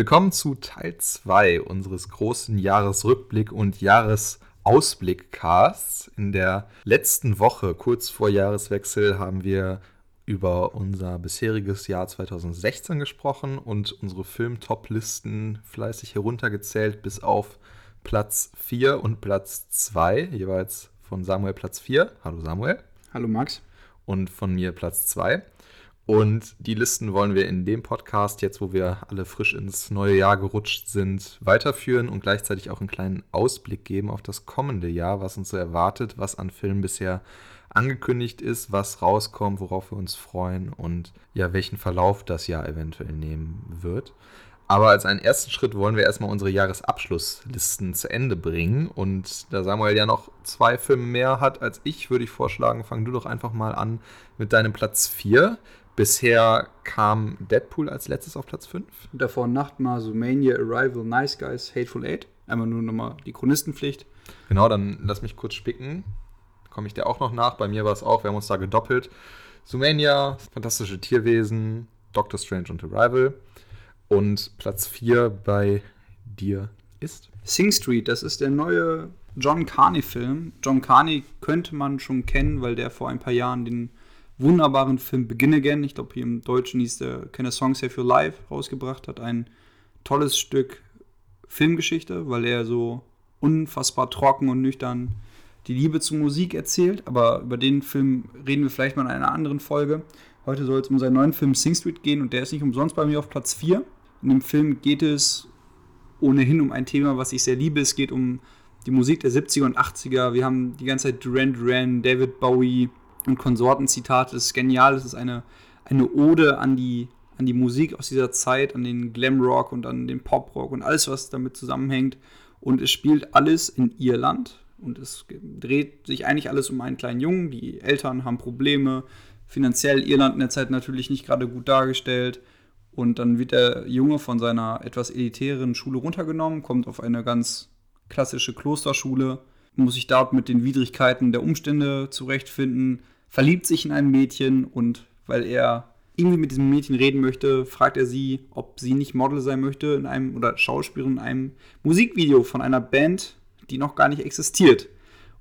Willkommen zu Teil 2 unseres großen Jahresrückblick- und Jahresausblick-Casts. In der letzten Woche, kurz vor Jahreswechsel, haben wir über unser bisheriges Jahr 2016 gesprochen und unsere Film-Top-Listen fleißig heruntergezählt bis auf Platz 4 und Platz 2, jeweils von Samuel Platz 4. Hallo Samuel. Hallo Max. Und von mir Platz 2. Und die Listen wollen wir in dem Podcast, jetzt wo wir alle frisch ins neue Jahr gerutscht sind, weiterführen und gleichzeitig auch einen kleinen Ausblick geben auf das kommende Jahr, was uns so erwartet, was an Filmen bisher angekündigt ist, was rauskommt, worauf wir uns freuen und ja, welchen Verlauf das Jahr eventuell nehmen wird. Aber als einen ersten Schritt wollen wir erstmal unsere Jahresabschlusslisten zu Ende bringen. Und da Samuel ja noch zwei Filme mehr hat als ich, würde ich vorschlagen, fang du doch einfach mal an mit deinem Platz 4. Bisher kam Deadpool als letztes auf Platz 5. Davor Nachtmar, Sumania, Arrival, Nice Guys, Hateful Eight. Einmal nur nochmal die Chronistenpflicht. Genau, dann lass mich kurz spicken. Komme ich dir auch noch nach. Bei mir war es auch, wir haben uns da gedoppelt. Sumania, Fantastische Tierwesen, Doctor Strange und Arrival. Und Platz 4 bei dir ist? Sing Street, das ist der neue John Carney-Film. John Carney könnte man schon kennen, weil der vor ein paar Jahren den wunderbaren Film Begin Again, ich glaube hier im Deutschen hieß der Keine Song Save Your Life, rausgebracht hat. Ein tolles Stück Filmgeschichte, weil er so unfassbar trocken und nüchtern die Liebe zur Musik erzählt. Aber über den Film reden wir vielleicht mal in einer anderen Folge. Heute soll es um seinen neuen Film Sing Street gehen und der ist nicht umsonst bei mir auf Platz 4. In dem Film geht es ohnehin um ein Thema, was ich sehr liebe. Es geht um die Musik der 70er und 80er. Wir haben die ganze Zeit Duran Duran, David Bowie und Konsorten-Zitate. Das ist genial. Es ist eine, eine Ode an die, an die Musik aus dieser Zeit, an den Glamrock und an den Poprock und alles, was damit zusammenhängt. Und es spielt alles in Irland. Und es dreht sich eigentlich alles um einen kleinen Jungen. Die Eltern haben Probleme. Finanziell Irland in der Zeit natürlich nicht gerade gut dargestellt. Und dann wird der Junge von seiner etwas elitären Schule runtergenommen, kommt auf eine ganz klassische Klosterschule, muss sich dort mit den Widrigkeiten der Umstände zurechtfinden, verliebt sich in ein Mädchen und weil er irgendwie mit diesem Mädchen reden möchte, fragt er sie, ob sie nicht Model sein möchte in einem oder Schauspielerin in einem Musikvideo von einer Band, die noch gar nicht existiert.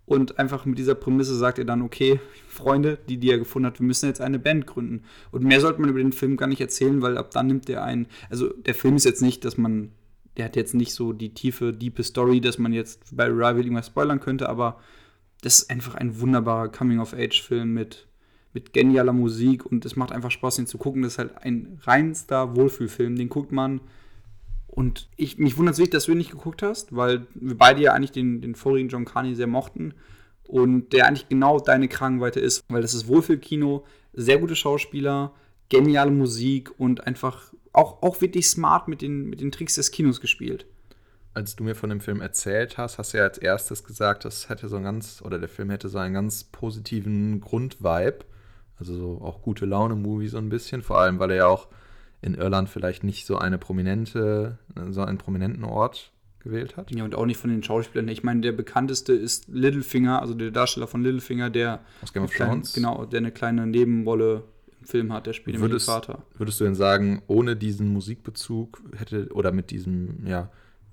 Und einfach mit dieser Prämisse sagt er dann, okay, Freunde, die, die er gefunden hat, wir müssen jetzt eine Band gründen. Und mehr sollte man über den Film gar nicht erzählen, weil ab dann nimmt er einen. Also der Film ist jetzt nicht, dass man, der hat jetzt nicht so die tiefe, diepe Story, dass man jetzt bei Rival irgendwas spoilern könnte, aber das ist einfach ein wunderbarer Coming-of-Age-Film mit, mit genialer Musik und es macht einfach Spaß, ihn zu gucken. Das ist halt ein reinster Wohlfühlfilm. Den guckt man und ich, mich wundert es nicht, dass du ihn nicht geguckt hast, weil wir beide ja eigentlich den, den vorigen John Carney sehr mochten und der eigentlich genau deine Krankenweite ist, weil das ist Wohlfühlkino, sehr gute Schauspieler, geniale Musik und einfach auch, auch wirklich smart mit den, mit den Tricks des Kinos gespielt. Als du mir von dem Film erzählt hast, hast du ja als erstes gesagt, das hätte so ein ganz, oder der Film hätte so einen ganz positiven Grundvibe. Also so auch gute Laune-Movie so ein bisschen, vor allem, weil er ja auch in Irland vielleicht nicht so eine prominente, so einen prominenten Ort gewählt hat. Ja, und auch nicht von den Schauspielern. Ich meine, der bekannteste ist Littlefinger, also der Darsteller von Littlefinger, der aus Game of Thrones. Genau, der eine kleine Nebenrolle im Film hat, der spielt würdest, den Vater. Würdest du denn sagen, ohne diesen Musikbezug hätte oder mit diesem ja,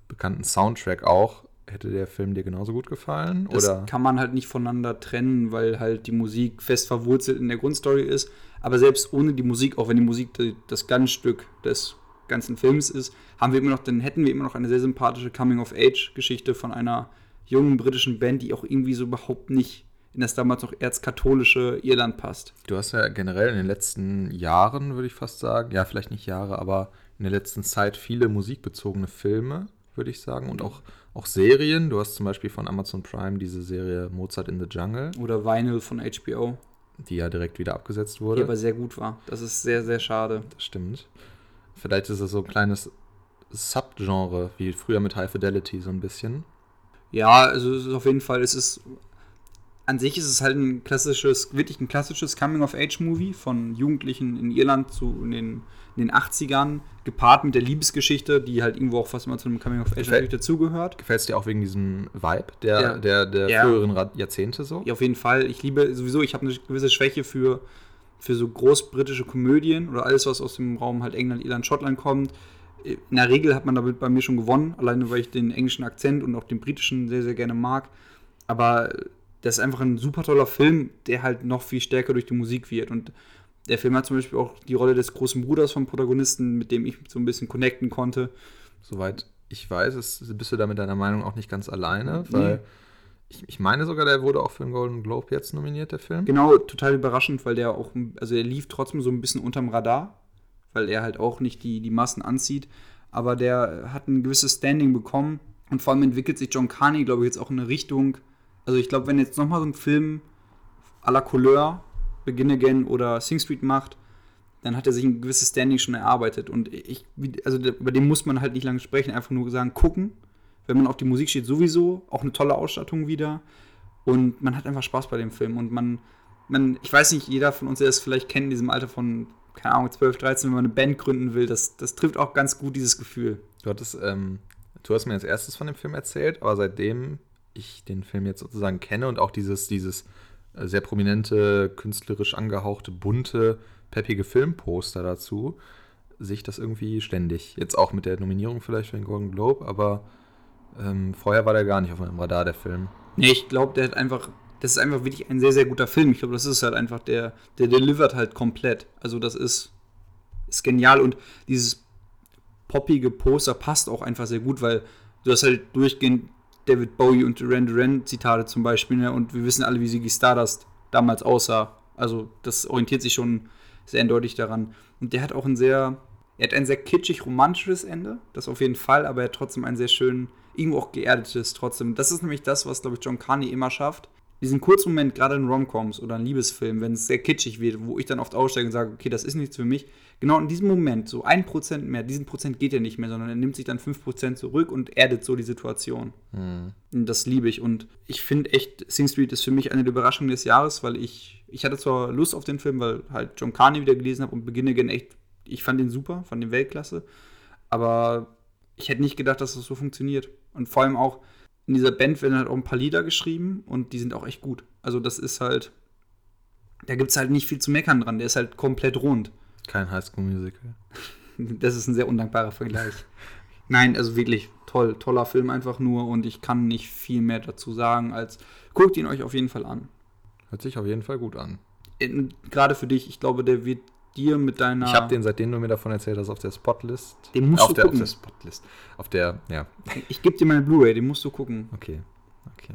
bekannten Soundtrack auch, hätte der Film dir genauso gut gefallen? Das oder? kann man halt nicht voneinander trennen, weil halt die Musik fest verwurzelt in der Grundstory ist. Aber selbst ohne die Musik, auch wenn die Musik das Glanzstück des ganzen Films ist, haben wir immer noch, dann hätten wir immer noch eine sehr sympathische Coming-of-Age-Geschichte von einer jungen britischen Band, die auch irgendwie so überhaupt nicht in das damals noch erzkatholische Irland passt. Du hast ja generell in den letzten Jahren, würde ich fast sagen, ja, vielleicht nicht Jahre, aber in der letzten Zeit viele musikbezogene Filme, würde ich sagen, und auch, auch Serien. Du hast zum Beispiel von Amazon Prime diese Serie Mozart in the Jungle. Oder Vinyl von HBO. Die ja direkt wieder abgesetzt wurde. Die aber sehr gut war. Das ist sehr, sehr schade. Das stimmt. Vielleicht ist es so ein kleines Subgenre, wie früher mit High Fidelity, so ein bisschen. Ja, also es ist auf jeden Fall, es ist an sich ist es halt ein klassisches, wirklich ein klassisches Coming-of-Age-Movie von Jugendlichen in Irland zu in den, in den 80ern, gepaart mit der Liebesgeschichte, die halt irgendwo auch fast immer zu einem Coming-of-Age natürlich dazugehört. Gefällt es dir auch wegen diesem Vibe der, ja. der, der ja. früheren Jahrzehnte so? Ja, auf jeden Fall. Ich liebe sowieso, ich habe eine gewisse Schwäche für, für so großbritische Komödien oder alles, was aus dem Raum halt England, Irland, Schottland kommt in der Regel hat man damit bei mir schon gewonnen, alleine weil ich den englischen Akzent und auch den britischen sehr, sehr gerne mag. Aber das ist einfach ein super toller Film, der halt noch viel stärker durch die Musik wird. Und der Film hat zum Beispiel auch die Rolle des großen Bruders vom Protagonisten, mit dem ich so ein bisschen connecten konnte. Soweit ich weiß, ist, bist du da mit deiner Meinung auch nicht ganz alleine, weil. Nee ich, ich, meine sogar, der wurde auch für den Golden Globe jetzt nominiert, der Film. Genau, total überraschend, weil der auch, also er lief trotzdem so ein bisschen unterm Radar, weil er halt auch nicht die, die Massen anzieht. Aber der hat ein gewisses Standing bekommen und vor allem entwickelt sich John Carney, glaube ich, jetzt auch in eine Richtung. Also ich glaube, wenn jetzt nochmal so ein Film à la Couleur, Begin Again oder Sing Street macht, dann hat er sich ein gewisses Standing schon erarbeitet. Und ich, also über den muss man halt nicht lange sprechen, einfach nur sagen, gucken wenn man auf die Musik steht, sowieso. Auch eine tolle Ausstattung wieder. Und man hat einfach Spaß bei dem Film. Und man, man, ich weiß nicht, jeder von uns, der es vielleicht kennt, in diesem Alter von, keine Ahnung, 12, 13, wenn man eine Band gründen will, das, das trifft auch ganz gut dieses Gefühl. Du hattest, ähm, du hast mir als erstes von dem Film erzählt, aber seitdem ich den Film jetzt sozusagen kenne und auch dieses, dieses äh, sehr prominente, künstlerisch angehauchte, bunte, peppige Filmposter dazu, sehe ich das irgendwie ständig. Jetzt auch mit der Nominierung vielleicht für den Golden Globe, aber ähm, vorher war der gar nicht auf meinem Radar, der Film. Nee, ich glaube, der hat einfach, das ist einfach wirklich ein sehr, sehr guter Film. Ich glaube, das ist halt einfach der, der delivert halt komplett. Also das ist, ist genial und dieses poppige Poster passt auch einfach sehr gut, weil du hast halt durchgehend David Bowie und Duran Duran Zitate zum Beispiel ne? und wir wissen alle, wie Ziggy Stardust damals aussah. Also das orientiert sich schon sehr eindeutig daran. Und der hat auch ein sehr, er hat ein sehr kitschig romantisches Ende, das auf jeden Fall, aber er hat trotzdem einen sehr schönen irgendwo auch geerdet ist trotzdem. Das ist nämlich das, was, glaube ich, John Carney immer schafft. Diesen kurzen Moment, gerade in Romcoms oder in Liebesfilmen, wenn es sehr kitschig wird, wo ich dann oft aussteige und sage, okay, das ist nichts für mich. Genau in diesem Moment, so ein Prozent mehr, diesen Prozent geht ja nicht mehr, sondern er nimmt sich dann fünf Prozent zurück und erdet so die Situation. Mhm. Das liebe ich. Und ich finde echt, Sing Street ist für mich eine der Überraschungen des Jahres, weil ich, ich hatte zwar Lust auf den Film, weil halt John Carney wieder gelesen habe und beginne again echt, ich fand den super, fand den Weltklasse. Aber ich hätte nicht gedacht, dass das so funktioniert. Und vor allem auch in dieser Band werden halt auch ein paar Lieder geschrieben und die sind auch echt gut. Also das ist halt, da gibt es halt nicht viel zu meckern dran. Der ist halt komplett rund. Kein Highschool-Musical. Das ist ein sehr undankbarer Vergleich. Nein, also wirklich toll, toller Film einfach nur und ich kann nicht viel mehr dazu sagen, als guckt ihn euch auf jeden Fall an. Hört sich auf jeden Fall gut an. Gerade für dich, ich glaube, der wird dir mit deiner. Ich habe den, seitdem du mir davon erzählt hast, auf der Spotlist. Den musst auf du der, gucken. Auf der Spotlist. Auf der, ja. Ich gebe dir meine Blu-ray, den musst du gucken. Okay, okay.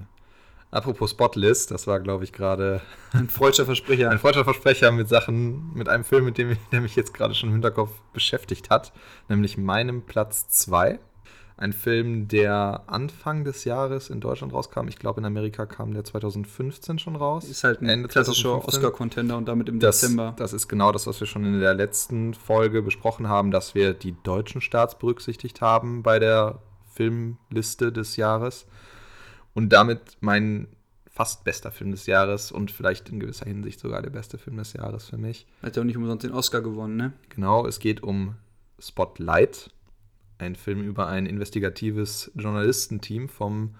Apropos Spotlist, das war, glaube ich, gerade. Ein freudscher Versprecher. Ein freudscher Versprecher mit Sachen, mit einem Film, mit dem ich, der mich jetzt gerade schon im Hinterkopf beschäftigt hat, nämlich meinem Platz 2. Ein Film, der Anfang des Jahres in Deutschland rauskam. Ich glaube, in Amerika kam der 2015 schon raus. Ist halt ein Ende klassischer Oscar-Contender und damit im das, Dezember. Das ist genau das, was wir schon in der letzten Folge besprochen haben, dass wir die deutschen Starts berücksichtigt haben bei der Filmliste des Jahres. Und damit mein fast bester Film des Jahres und vielleicht in gewisser Hinsicht sogar der beste Film des Jahres für mich. Hat ja auch nicht umsonst den Oscar gewonnen, ne? Genau, es geht um Spotlight ein Film über ein investigatives Journalistenteam vom,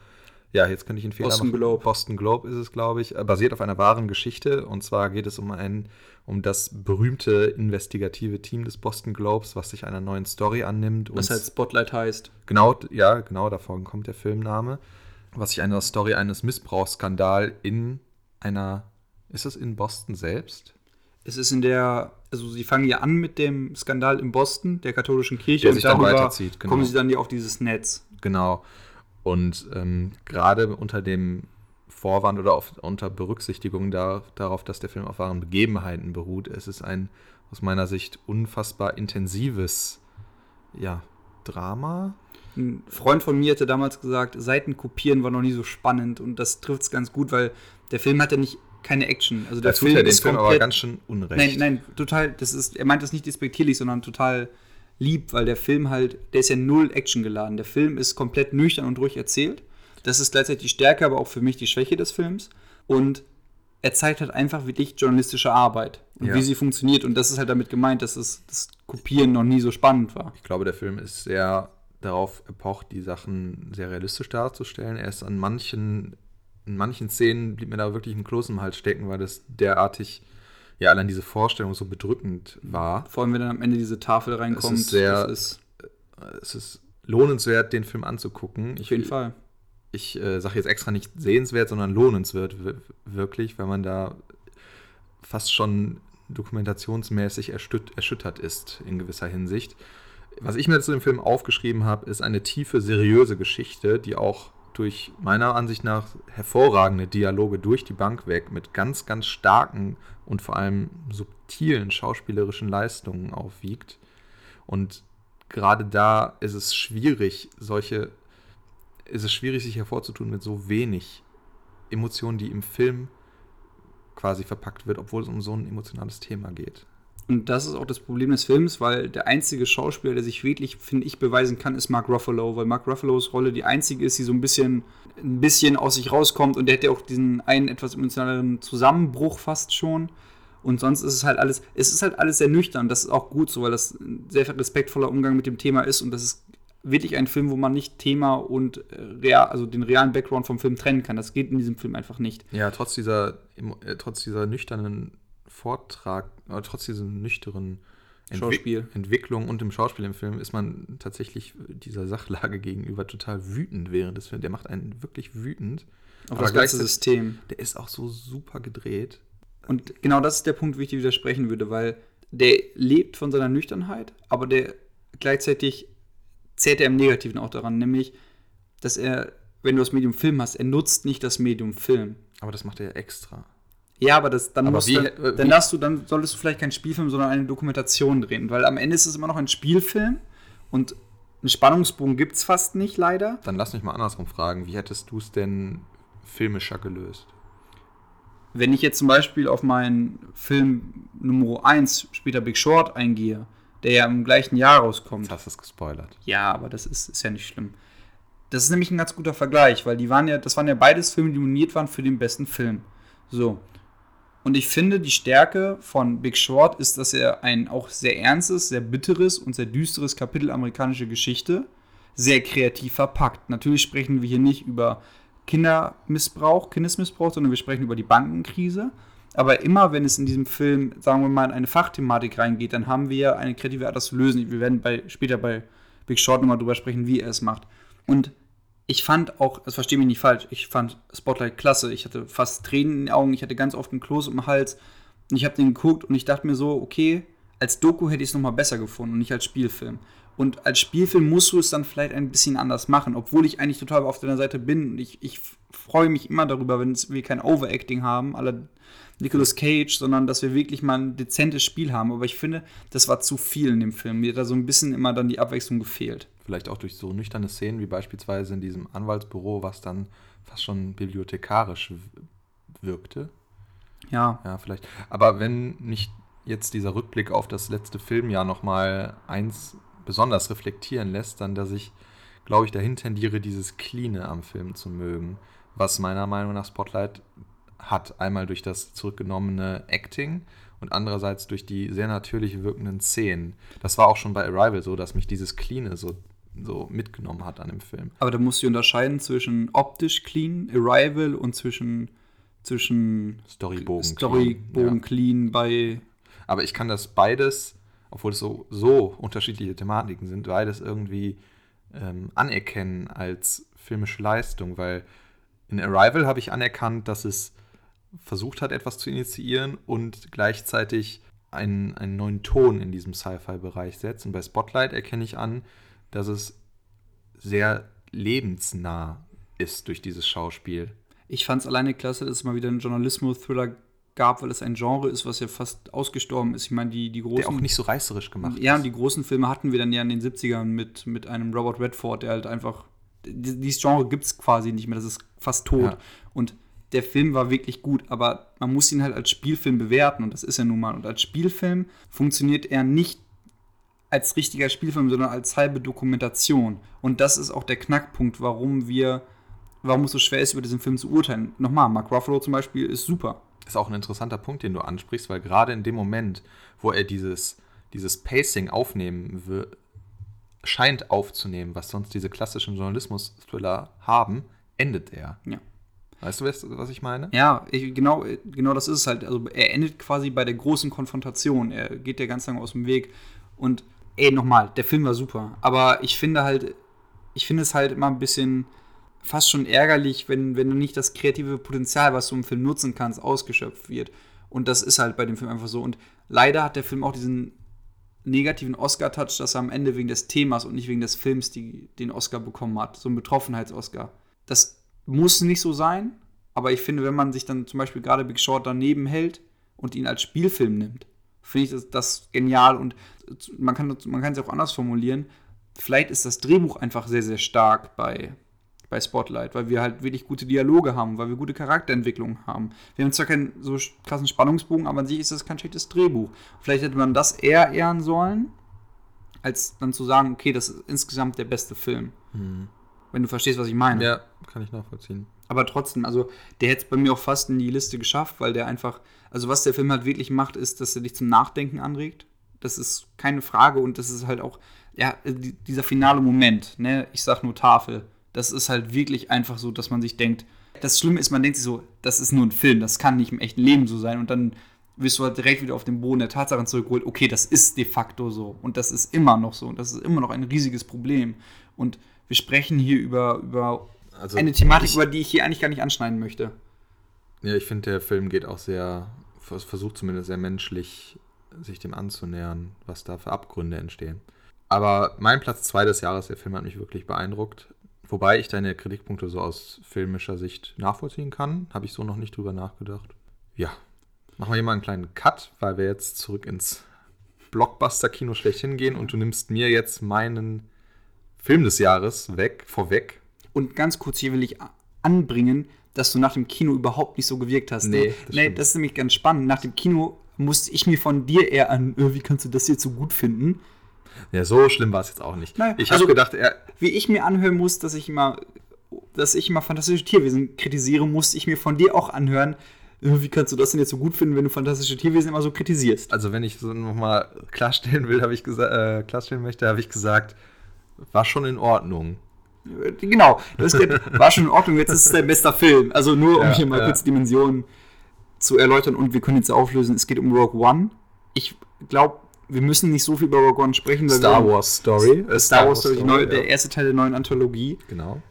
ja, jetzt könnte ich einen Fehler Boston machen. Globe. Boston Globe ist es, glaube ich, äh, basiert auf einer wahren Geschichte. Und zwar geht es um ein, um das berühmte investigative Team des Boston Globes, was sich einer neuen Story annimmt. Was halt Spotlight heißt. Genau, ja, genau, davon kommt der Filmname. Was sich einer Story eines Missbrauchsskandals in einer, ist es in Boston selbst? Es ist in der, also sie fangen ja an mit dem Skandal in Boston, der katholischen Kirche, Der dann weiterzieht, genau. kommen sie dann ja auf dieses Netz. Genau. Und ähm, gerade unter dem Vorwand oder auf, unter Berücksichtigung da, darauf, dass der Film auf wahren Begebenheiten beruht, es ist ein aus meiner Sicht unfassbar intensives ja, Drama. Ein Freund von mir hatte damals gesagt, Seiten kopieren war noch nie so spannend und das trifft es ganz gut, weil der Film hat ja nicht keine Action. Also der Da tut Film er den ist Film aber ganz schön unrecht. Nein, nein, total, das ist, er meint das nicht despektierlich, sondern total lieb, weil der Film halt, der ist ja null Action geladen. Der Film ist komplett nüchtern und ruhig erzählt. Das ist gleichzeitig die Stärke, aber auch für mich die Schwäche des Films. Und er zeigt halt einfach wirklich journalistische Arbeit und Ja. wie sie funktioniert. Und das ist halt damit gemeint, dass es, das Kopieren noch nie so spannend war. Ich glaube, der Film ist sehr darauf epocht, die Sachen sehr realistisch darzustellen. Er ist an manchen, in manchen Szenen blieb mir da wirklich ein Kloß im Hals stecken, weil das derartig, ja, allein diese Vorstellung so bedrückend war. Vor allem, wenn dann am Ende diese Tafel reinkommt. ist sehr- ist, es ist lohnenswert, den Film anzugucken. Auf jeden Fall. Ich äh, sage jetzt extra nicht sehenswert, sondern lohnenswert wirklich, weil man da fast schon dokumentationsmäßig erschüt erschüttert ist in gewisser Hinsicht. Was ich mir zu dem Film aufgeschrieben habe, ist eine tiefe, seriöse Geschichte, die auch durch meiner Ansicht nach hervorragende Dialoge durch die Bank weg mit ganz, ganz starken und vor allem subtilen schauspielerischen Leistungen aufwiegt. Und gerade da ist es schwierig, solche, ist es schwierig, sich hervorzutun mit so wenig Emotionen, die im Film quasi verpackt wird, obwohl es um so ein emotionales Thema geht. Und das ist auch das Problem des Films, weil der einzige Schauspieler, der sich wirklich, finde ich, beweisen kann, ist Mark Ruffalo, weil Mark Ruffalos Rolle die einzige ist, die so ein bisschen, ein bisschen aus sich rauskommt und der hat ja auch diesen einen etwas emotionaleren Zusammenbruch fast schon. Und sonst ist es halt alles, es ist halt alles sehr nüchtern. Das ist auch gut so, weil das ein sehr respektvoller Umgang mit dem Thema ist und das ist wirklich ein Film, wo man nicht Thema und äh, real, also den realen Background vom Film trennen kann. Das geht in diesem Film einfach nicht. Ja, trotz dieser, äh, trotz dieser nüchternen Vortrag, äh, trotz diesem nüchternen Schauspiel. Entwicklung und dem Schauspiel im Film ist man tatsächlich dieser Sachlage gegenüber total wütend während des Films. Der macht einen wirklich wütend. Auf das ganze System. Der ist auch so super gedreht. Und genau das ist der Punkt, wo ich dir widersprechen würde, weil der lebt von seiner Nüchternheit, aber der gleichzeitig zählt er im Negativen auch daran, nämlich, dass er, wenn du das Medium Film hast, er nutzt nicht das Medium Film. Aber das macht er ja extra. Ja, aber das, dann, Aber musst wie- du, äh, dann, darfst du, dann solltest du vielleicht keinen Spielfilm, sondern eine Dokumentation drehen, weil am Ende ist es immer noch ein Spielfilm und einen Spannungsbogen gibt es fast nicht, leider. Dann lass mich mal andersrum fragen. Wie hättest du es denn filmischer gelöst? Wenn ich jetzt zum Beispiel auf meinen Film Nummer 1, später Big Short, eingehe, der ja im gleichen Jahr rauskommt. Jetzt hast du es gespoilert. Ja, aber das ist, ist ja nicht schlimm. Das ist nämlich ein ganz guter Vergleich, weil die waren ja, das waren ja beides Filme, die nominiert waren für den besten Film. So. Und ich finde, die Stärke von Big Short ist, dass er ein auch sehr ernstes, sehr bitteres und sehr düsteres Kapitel amerikanische Geschichte sehr kreativ verpackt. Natürlich sprechen wir hier nicht über Kindermissbrauch, Kindesmissbrauch, sondern wir sprechen über die Bankenkrise. Aber immer, wenn es in diesem Film, sagen wir mal, in eine Fachthematik reingeht, dann haben wir eine kreative Art, das zu lösen. Wir werden bei, später bei Big Short nochmal drüber sprechen, wie er es macht. Und ich fand auch, das verstehe mich nicht falsch, ich fand Spotlight klasse. Ich hatte fast Tränen in den Augen, ich hatte ganz oft einen Kloß im Hals. Und ich habe den geguckt und ich dachte mir so, okay, als Doku hätte ich es nochmal besser gefunden und nicht als Spielfilm. Und als Spielfilm musst du es dann vielleicht ein bisschen anders machen, obwohl ich eigentlich total auf deiner Seite bin. Und ich, ich freue mich immer darüber, wenn wir kein Overacting haben, aller Nicolas Cage, sondern dass wir wirklich mal ein dezentes Spiel haben. Aber ich finde, das war zu viel in dem Film. Mir hat da so ein bisschen immer dann die Abwechslung gefehlt. Vielleicht auch durch so nüchterne Szenen wie beispielsweise in diesem Anwaltsbüro, was dann fast schon bibliothekarisch wirkte. Ja, Ja, vielleicht. Aber wenn nicht jetzt dieser Rückblick auf das letzte Filmjahr nochmal eins besonders reflektieren lässt, dann, dass ich, glaube ich, dahin tendiere, dieses Cleane am Film zu mögen, was meiner Meinung nach Spotlight hat. Einmal durch das zurückgenommene Acting und andererseits durch die sehr natürlich wirkenden Szenen. Das war auch schon bei Arrival so, dass mich dieses Cleane so, so mitgenommen hat an dem Film. aber da musst du unterscheiden zwischen optisch clean, Arrival und zwischen, zwischen Storybogen. Storybogen Ja. clean bei. Aber ich kann das beides, obwohl es so, so unterschiedliche Thematiken sind, beides irgendwie ähm, anerkennen als filmische Leistung, weil in Arrival habe ich anerkannt, dass es versucht hat, etwas zu initiieren und gleichzeitig einen, einen neuen Ton in diesem Sci-Fi-Bereich setzt. Und bei Spotlight erkenne ich an, dass es sehr lebensnah ist durch dieses Schauspiel. Ich fand es alleine klasse, dass es mal wieder einen Journalismus-Thriller gab, weil es ein Genre ist, was ja fast ausgestorben ist. Ich meine, die, die großen. Der auch nicht so reißerisch gemacht Ja, ist. die großen Filme hatten wir dann ja in den 70ern mit, mit einem Robert Redford, der halt einfach. die- Dieses Genre gibt es quasi nicht mehr, das ist fast tot. Ja. Und der Film war wirklich gut, aber man muss ihn halt als Spielfilm bewerten und das ist er nun mal. Und als Spielfilm funktioniert er nicht als richtiger Spielfilm, sondern als halbe Dokumentation. Und das ist auch der Knackpunkt, warum wir, warum es so schwer ist, über diesen Film zu urteilen. Nochmal, Mark Ruffalo zum Beispiel ist super. ist auch ein interessanter Punkt, den du ansprichst, weil gerade in dem Moment, wo er dieses, dieses Pacing aufnehmen will, scheint aufzunehmen, was sonst diese klassischen Journalismus-Thriller haben, endet er. Ja. Weißt du, was, ich meine? Ja, ich, genau, genau das ist es halt. Also er endet quasi bei der großen Konfrontation. Er geht ja ganz lange aus dem Weg. Und ey, nochmal, der Film war super. Aber ich finde halt, ich finde es halt immer ein bisschen fast schon ärgerlich, wenn, wenn du nicht das kreative Potenzial, was du im Film nutzen kannst, ausgeschöpft wird. Und das ist halt bei dem Film einfach so. Und leider hat der Film auch diesen negativen Oscar-Touch, dass er am Ende wegen des Themas und nicht wegen des Films die, den Oscar bekommen hat. So ein Betroffenheits-Oscar. Das muss nicht so sein, aber ich finde, wenn man sich dann zum Beispiel gerade Big Short daneben hält und ihn als Spielfilm nimmt, finde ich das, das genial und man kann, man es auch anders formulieren. Vielleicht ist das Drehbuch einfach sehr, sehr stark bei, bei Spotlight, weil wir halt wirklich gute Dialoge haben, weil wir gute Charakterentwicklung haben. Wir haben zwar keinen so krassen Spannungsbogen, aber an sich ist das kein schlechtes Drehbuch. Vielleicht hätte man das eher ehren sollen, als dann zu sagen, okay, das ist insgesamt der beste Film. Hm. Wenn du verstehst, was ich meine. Ja, kann ich nachvollziehen. Aber trotzdem, also der hätte es bei mir auch fast in die Liste geschafft, weil der einfach, also was der Film halt wirklich macht, ist, dass er dich zum Nachdenken anregt. Das ist keine Frage und das ist halt auch, ja, dieser finale Moment, ne? Ich sag nur Tafel das ist halt wirklich einfach so, dass man sich denkt, das Schlimme ist, man denkt sich so, das ist nur ein Film, das kann nicht im echten Leben so sein. Und dann wirst du halt direkt wieder auf den Boden der Tatsachen zurückgeholt, okay, das ist de facto so. Und das ist immer noch so. Und das ist immer noch ein riesiges Problem. Und wir sprechen hier über, über also eine Thematik, ich, über die ich hier eigentlich gar nicht anschneiden möchte. Ja, ich finde, der Film geht auch sehr, versucht zumindest sehr menschlich, sich dem anzunähern, was da für Abgründe entstehen. Aber mein Platz 2 des Jahres, der Film hat mich wirklich beeindruckt. Wobei ich deine Kritikpunkte so aus filmischer Sicht nachvollziehen kann. Habe ich so noch nicht drüber nachgedacht. Ja. Machen wir hier mal einen kleinen Cut, weil wir jetzt zurück ins Blockbuster-Kino schlechthin gehen und du nimmst mir jetzt meinen Film des Jahres weg, vorweg. Und ganz kurz hier will ich anbringen, dass du nach dem Kino überhaupt nicht so gewirkt hast. Nee, das, nee, das ist nämlich ganz spannend. Nach dem Kino musste ich mir von dir eher an, äh, wie kannst du das jetzt so gut finden? Ja, so schlimm war es jetzt auch nicht. Nein, ich also, habe gedacht, er. Wie ich mir anhören muss, dass ich immer, dass ich immer fantastische Tierwesen kritisiere, musste ich mir von dir auch anhören. Wie kannst du das denn jetzt so gut finden, wenn du fantastische Tierwesen immer so kritisierst? Also, wenn ich so nochmal klarstellen will, habe ich gesagt, äh, klarstellen möchte, habe ich gesagt, war schon in Ordnung. Genau, das war schon in Ordnung, jetzt ist es dein bester Film. Also nur, um ja, hier mal ja. kurz Dimensionen zu erläutern und wir können jetzt auflösen, es geht um Rogue One. Ich glaube, wir müssen nicht so viel über Rogue One sprechen. Star Wars Story. Star, Star Wars Story, Story ja. der erste Teil der neuen Anthologie. Genau.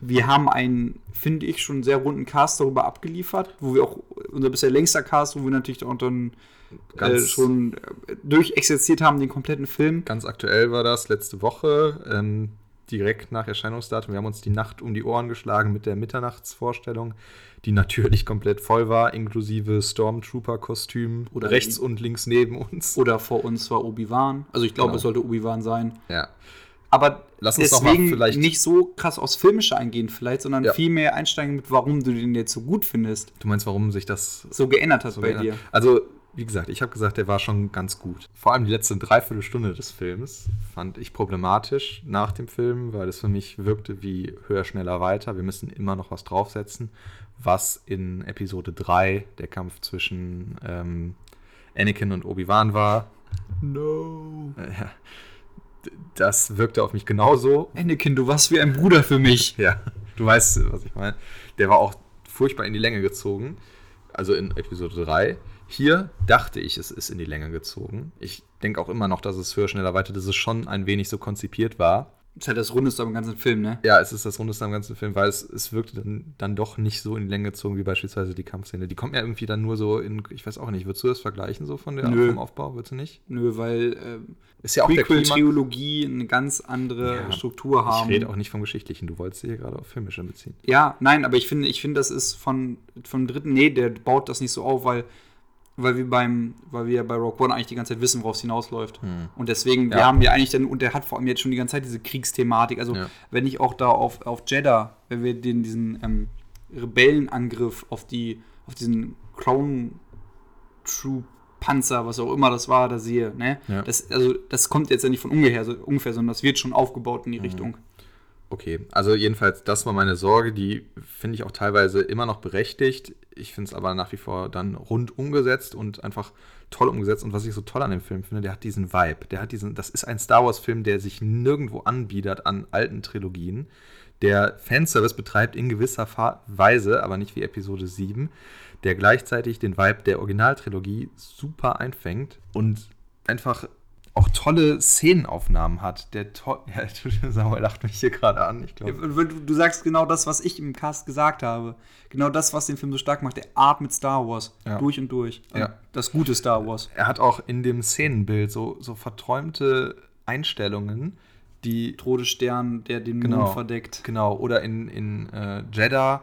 Wir haben einen, finde ich, schon sehr runden Cast darüber abgeliefert, wo wir auch, unser bisher längster Cast, wo wir natürlich auch dann äh, schon äh, durchexerziert haben, den kompletten Film. Ganz aktuell war das letzte Woche. Ähm, direkt nach Erscheinungsdatum. Wir haben uns die Nacht um die Ohren geschlagen mit der Mitternachtsvorstellung, die natürlich komplett voll war, inklusive Stormtrooper-Kostüm oder rechts und links neben uns. Oder vor uns war Obi-Wan. Also ich glaube, genau. es sollte Obi-Wan sein. Ja. Aber Lass uns deswegen vielleicht nicht so krass aus Filmische eingehen, vielleicht, sondern ja. viel mehr einsteigen mit, warum du den jetzt so gut findest. Du meinst, warum sich das so geändert hat so bei geändert. dir? Also wie gesagt, ich habe gesagt, der war schon ganz gut. Vor allem die letzte Dreiviertelstunde des Films fand ich problematisch nach dem Film, weil es für mich wirkte wie höher, schneller, weiter. Wir müssen immer noch was draufsetzen, was in Episode 3 der Kampf zwischen ähm, Anakin und Obi-Wan war. No. Ja. Das wirkte auf mich genauso. Anakin, du warst wie ein Bruder für mich. ja, du weißt, was ich meine. Der war auch furchtbar in die Länge gezogen. Also in Episode 3. Hier dachte ich, es ist in die Länge gezogen. Ich denke auch immer noch, dass es höher, schneller, weiter, dass es schon ein wenig so konzipiert war. Das ist halt das Rundeste am ganzen Film, ne? Ja, es ist das Rundeste am ganzen Film, weil es, es wirkte dann, dann doch nicht so in die Länge gezogen wie beispielsweise die Kampfszene. Die kommt ja irgendwie dann nur so in, ich weiß auch nicht, würdest du das vergleichen so von der Nö. vom Aufbau? Würdest du nicht? Nö, weil ähm, ist ja auch Prequel-Trilogie eine ganz andere ja, Struktur haben. Ich rede auch nicht vom Geschichtlichen, du wolltest hier gerade auf Filmische beziehen. Ja, nein, aber ich finde, ich finde, das ist von, vom dritten, nee, der baut das nicht so auf, weil weil wir beim, weil wir bei Rock One eigentlich die ganze Zeit wissen, worauf es hinausläuft. Hm. Und deswegen, wir haben ja eigentlich dann, und der hat vor allem jetzt schon die ganze Zeit diese Kriegsthematik. Also, ja. wenn ich auch da auf, auf Jeddah, wenn wir den, diesen ähm, Rebellenangriff auf die, auf diesen Clone Troop Panzer, was auch immer das war, da sehe, ne? Ja. Das, also, das kommt jetzt ja nicht von ungefähr, so, ungefähr, sondern das wird schon aufgebaut in die mhm. Richtung. Okay, also jedenfalls, das war meine Sorge, die finde ich auch teilweise immer noch berechtigt. Ich finde es aber nach wie vor dann rund umgesetzt und einfach toll umgesetzt. Und was ich so toll an dem Film finde, der hat diesen Vibe. Der hat diesen, das ist ein Star Wars-Film, der sich nirgendwo anbietet an alten Trilogien, der Fanservice betreibt in gewisser Weise, aber nicht wie Episode 7, der gleichzeitig den Vibe der Originaltrilogie super einfängt und einfach auch tolle Szenenaufnahmen hat. Der to ja, Samuel lacht mich hier gerade an, ich glaube. Du, du sagst genau das, was ich im Cast gesagt habe. Genau das, was den Film so stark macht. Der Art mit Star Wars. Ja. Durch und durch. Ja. Das gute Star Wars. Er hat auch in dem Szenenbild so, so verträumte Einstellungen, die Todesstern, der den Genau. Mond verdeckt. Genau, oder in, in äh, Jeddah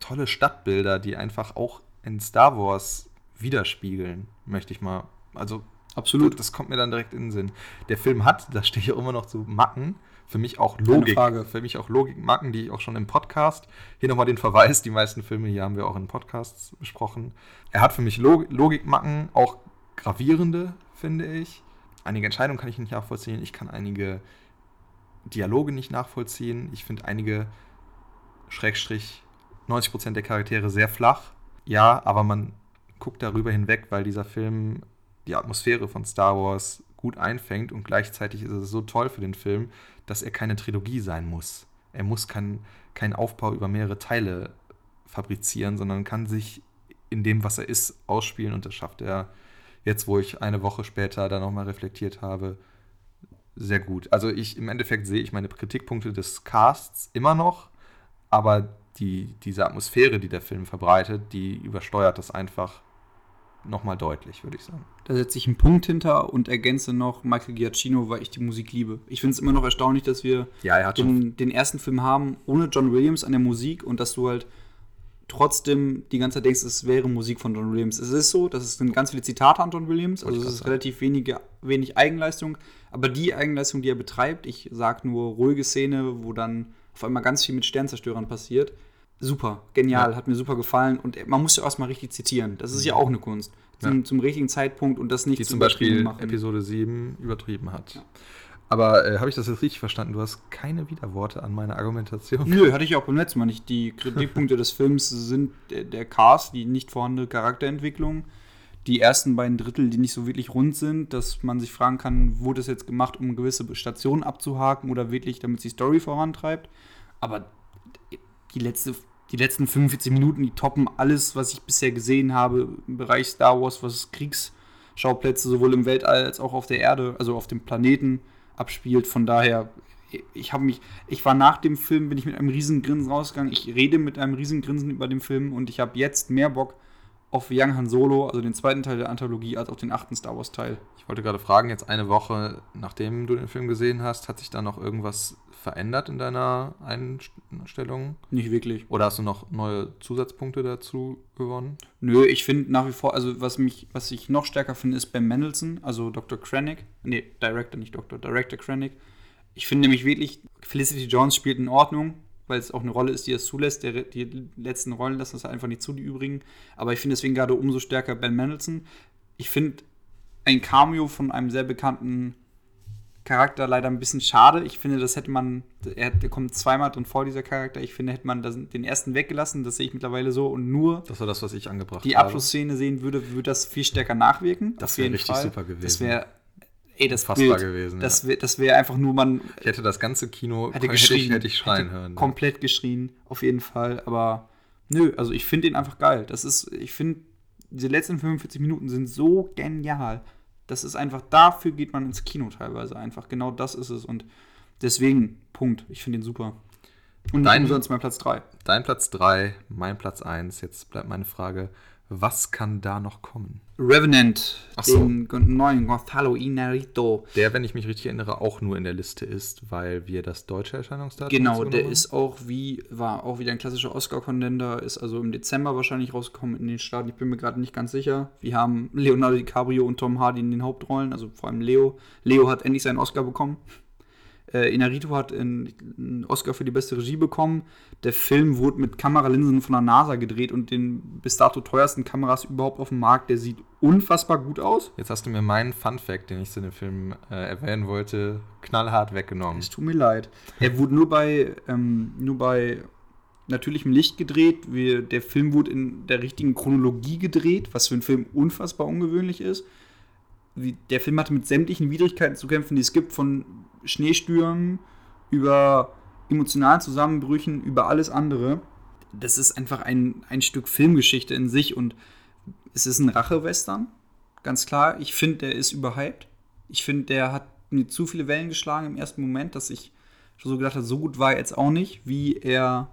tolle Stadtbilder, die einfach auch in Star Wars widerspiegeln, möchte ich mal. Also, Absolut. das kommt mir dann direkt in den Sinn. Der Film hat, da stehe ich auch immer noch zu Macken, für mich auch Logik. Für mich auch Logikmacken, die ich auch schon im Podcast, hier nochmal den Verweis, die meisten Filme hier haben wir auch in Podcasts besprochen. Er hat für mich Log Logikmacken, auch gravierende, finde ich. Einige Entscheidungen kann ich nicht nachvollziehen. Ich kann einige Dialoge nicht nachvollziehen. Ich finde einige, Schrägstrich, 90% der Charaktere sehr flach. Ja, aber man guckt darüber hinweg, weil dieser Film die Atmosphäre von Star Wars gut einfängt und gleichzeitig ist es so toll für den Film, dass er keine Trilogie sein muss. Er muss keinen keinen Aufbau über mehrere Teile fabrizieren, sondern kann sich in dem, was er ist, ausspielen und das schafft er jetzt, wo ich eine Woche später da nochmal reflektiert habe, sehr gut. Also ich im Endeffekt sehe ich meine Kritikpunkte des Casts immer noch, aber die, diese Atmosphäre, die der Film verbreitet, die übersteuert das einfach nochmal deutlich, würde ich sagen. Da setze ich einen Punkt hinter und ergänze noch Michael Giacchino, weil ich die Musik liebe. Ich finde es immer noch erstaunlich, dass wir Ja, den, den ersten Film haben ohne John Williams an der Musik und dass du halt trotzdem die ganze Zeit denkst, es wäre Musik von John Williams. Es ist so, das sind ganz viele Zitate an John Williams, also es ist relativ wenige, wenig Eigenleistung, aber die Eigenleistung, die er betreibt, ich sag nur ruhige Szene, wo dann auf einmal ganz viel mit Sternzerstörern passiert. Super, genial, Ja. hat mir super gefallen und man muss ja erstmal richtig zitieren. Das ist ja auch eine Kunst. Zum, Ja. zum richtigen Zeitpunkt und das nicht die zu zum Beispiel Episode 7 übertrieben hat. Ja. Aber äh, habe ich das jetzt richtig verstanden? Du hast keine Widerworte an meine Argumentation. Nö, hatte ich auch beim letzten Mal nicht. Die Kritikpunkte des Films sind der, der Cast, die nicht vorhandene Charakterentwicklung, die ersten beiden Drittel, die nicht so wirklich rund sind, dass man sich fragen kann, wurde das jetzt gemacht, um gewisse Stationen abzuhaken oder wirklich, damit die Story vorantreibt. Aber die, letzte, die letzten 45 Minuten, die toppen alles, was ich bisher gesehen habe im Bereich Star Wars, was Kriegsschauplätze sowohl im Weltall als auch auf der Erde, also auf dem Planeten abspielt. Von daher, ich habe mich, ich war nach dem Film, bin ich mit einem riesen Grinsen rausgegangen. Ich rede mit einem riesen Grinsen über den Film und ich habe jetzt mehr Bock auf Young Han Solo, also den zweiten Teil der Anthologie, als auf den achten Star Wars Teil. Ich wollte gerade fragen, jetzt eine Woche nachdem du den Film gesehen hast, hat sich da noch irgendwas verändert in deiner Einstellung? Nicht wirklich. Oder hast du noch neue Zusatzpunkte dazu gewonnen? Nö, ich finde nach wie vor, also was mich, was ich noch stärker finde, ist Ben Mendelsohn, also Dr. Krennic. Nee, Director, nicht Dr. Director Krennic. Ich finde nämlich wirklich, Felicity Jones spielt in Ordnung, weil es auch eine Rolle ist, die es zulässt. Der, die letzten Rollen lassen es einfach nicht zu, die übrigen. Aber ich finde deswegen gerade umso stärker Ben Mendelsohn. Ich finde ein Cameo von einem sehr bekannten Charakter leider ein bisschen schade. Ich finde, das hätte man, er, der kommt zweimal drin vor, dieser Charakter. Ich finde, hätte man das, den ersten weggelassen, das sehe ich mittlerweile so, und nur Das war das, was ich angebracht die habe. Abschlussszene sehen würde, würde das viel stärker nachwirken. Das wäre richtig Fall. super gewesen. Das wäre, ey, das Unfassbar Bild, gewesen, Das ja. wäre das wär einfach nur, man Ich hätte das ganze Kino hätte hätte geschrien. ich, hätte ich schreien hätte hören. Komplett geschrien, auf jeden Fall. Aber nö, also ich finde ihn einfach geil. Das ist, ich finde, diese letzten 45 Minuten sind so genial. Das ist einfach, dafür geht man ins Kino teilweise einfach. Genau das ist es. Und deswegen, Punkt. Ich finde ihn super. Und Dein- umsonst mein Platz 3. Dein Platz 3, mein Platz 1. Jetzt bleibt meine Frage, was kann da noch kommen? Revenant, Ach so. den neuen Gonzalo Inarito. Der, wenn ich mich richtig erinnere, auch nur in der Liste ist, weil wir das deutsche Erscheinungsdatum Genau, der ist auch wie, war auch wieder ein klassischer Oscar-Contender, ist also im Dezember wahrscheinlich rausgekommen in den Staaten. Ich bin mir gerade nicht ganz sicher. Wir haben Leonardo DiCaprio und Tom Hardy in den Hauptrollen, also vor allem Leo. Leo hat endlich seinen Oscar bekommen. Äh, Inarito hat einen Oscar für die beste Regie bekommen. Der Film wurde mit Kameralinsen von der NASA gedreht und den bis dato teuersten Kameras überhaupt auf dem Markt. Der sieht unfassbar gut aus. Jetzt hast du mir meinen Fun-Fact, den ich zu dem Film äh, erwähnen wollte, knallhart weggenommen. Es tut mir leid. Er wurde nur bei, ähm, nur bei natürlichem Licht gedreht. Wir, der Film wurde in der richtigen Chronologie gedreht, was für einen Film unfassbar ungewöhnlich ist. Der Film hatte mit sämtlichen Widrigkeiten zu kämpfen, die es gibt, von Schneestürmen über emotionalen Zusammenbrüchen, über alles andere. Das ist einfach ein, ein Stück Filmgeschichte in sich und es ist ein Rache-Western, ganz klar. Ich finde, der ist überhyped. Ich finde, der hat mir zu viele Wellen geschlagen im ersten Moment, dass ich so gedacht habe, so gut war er jetzt auch nicht, wie er,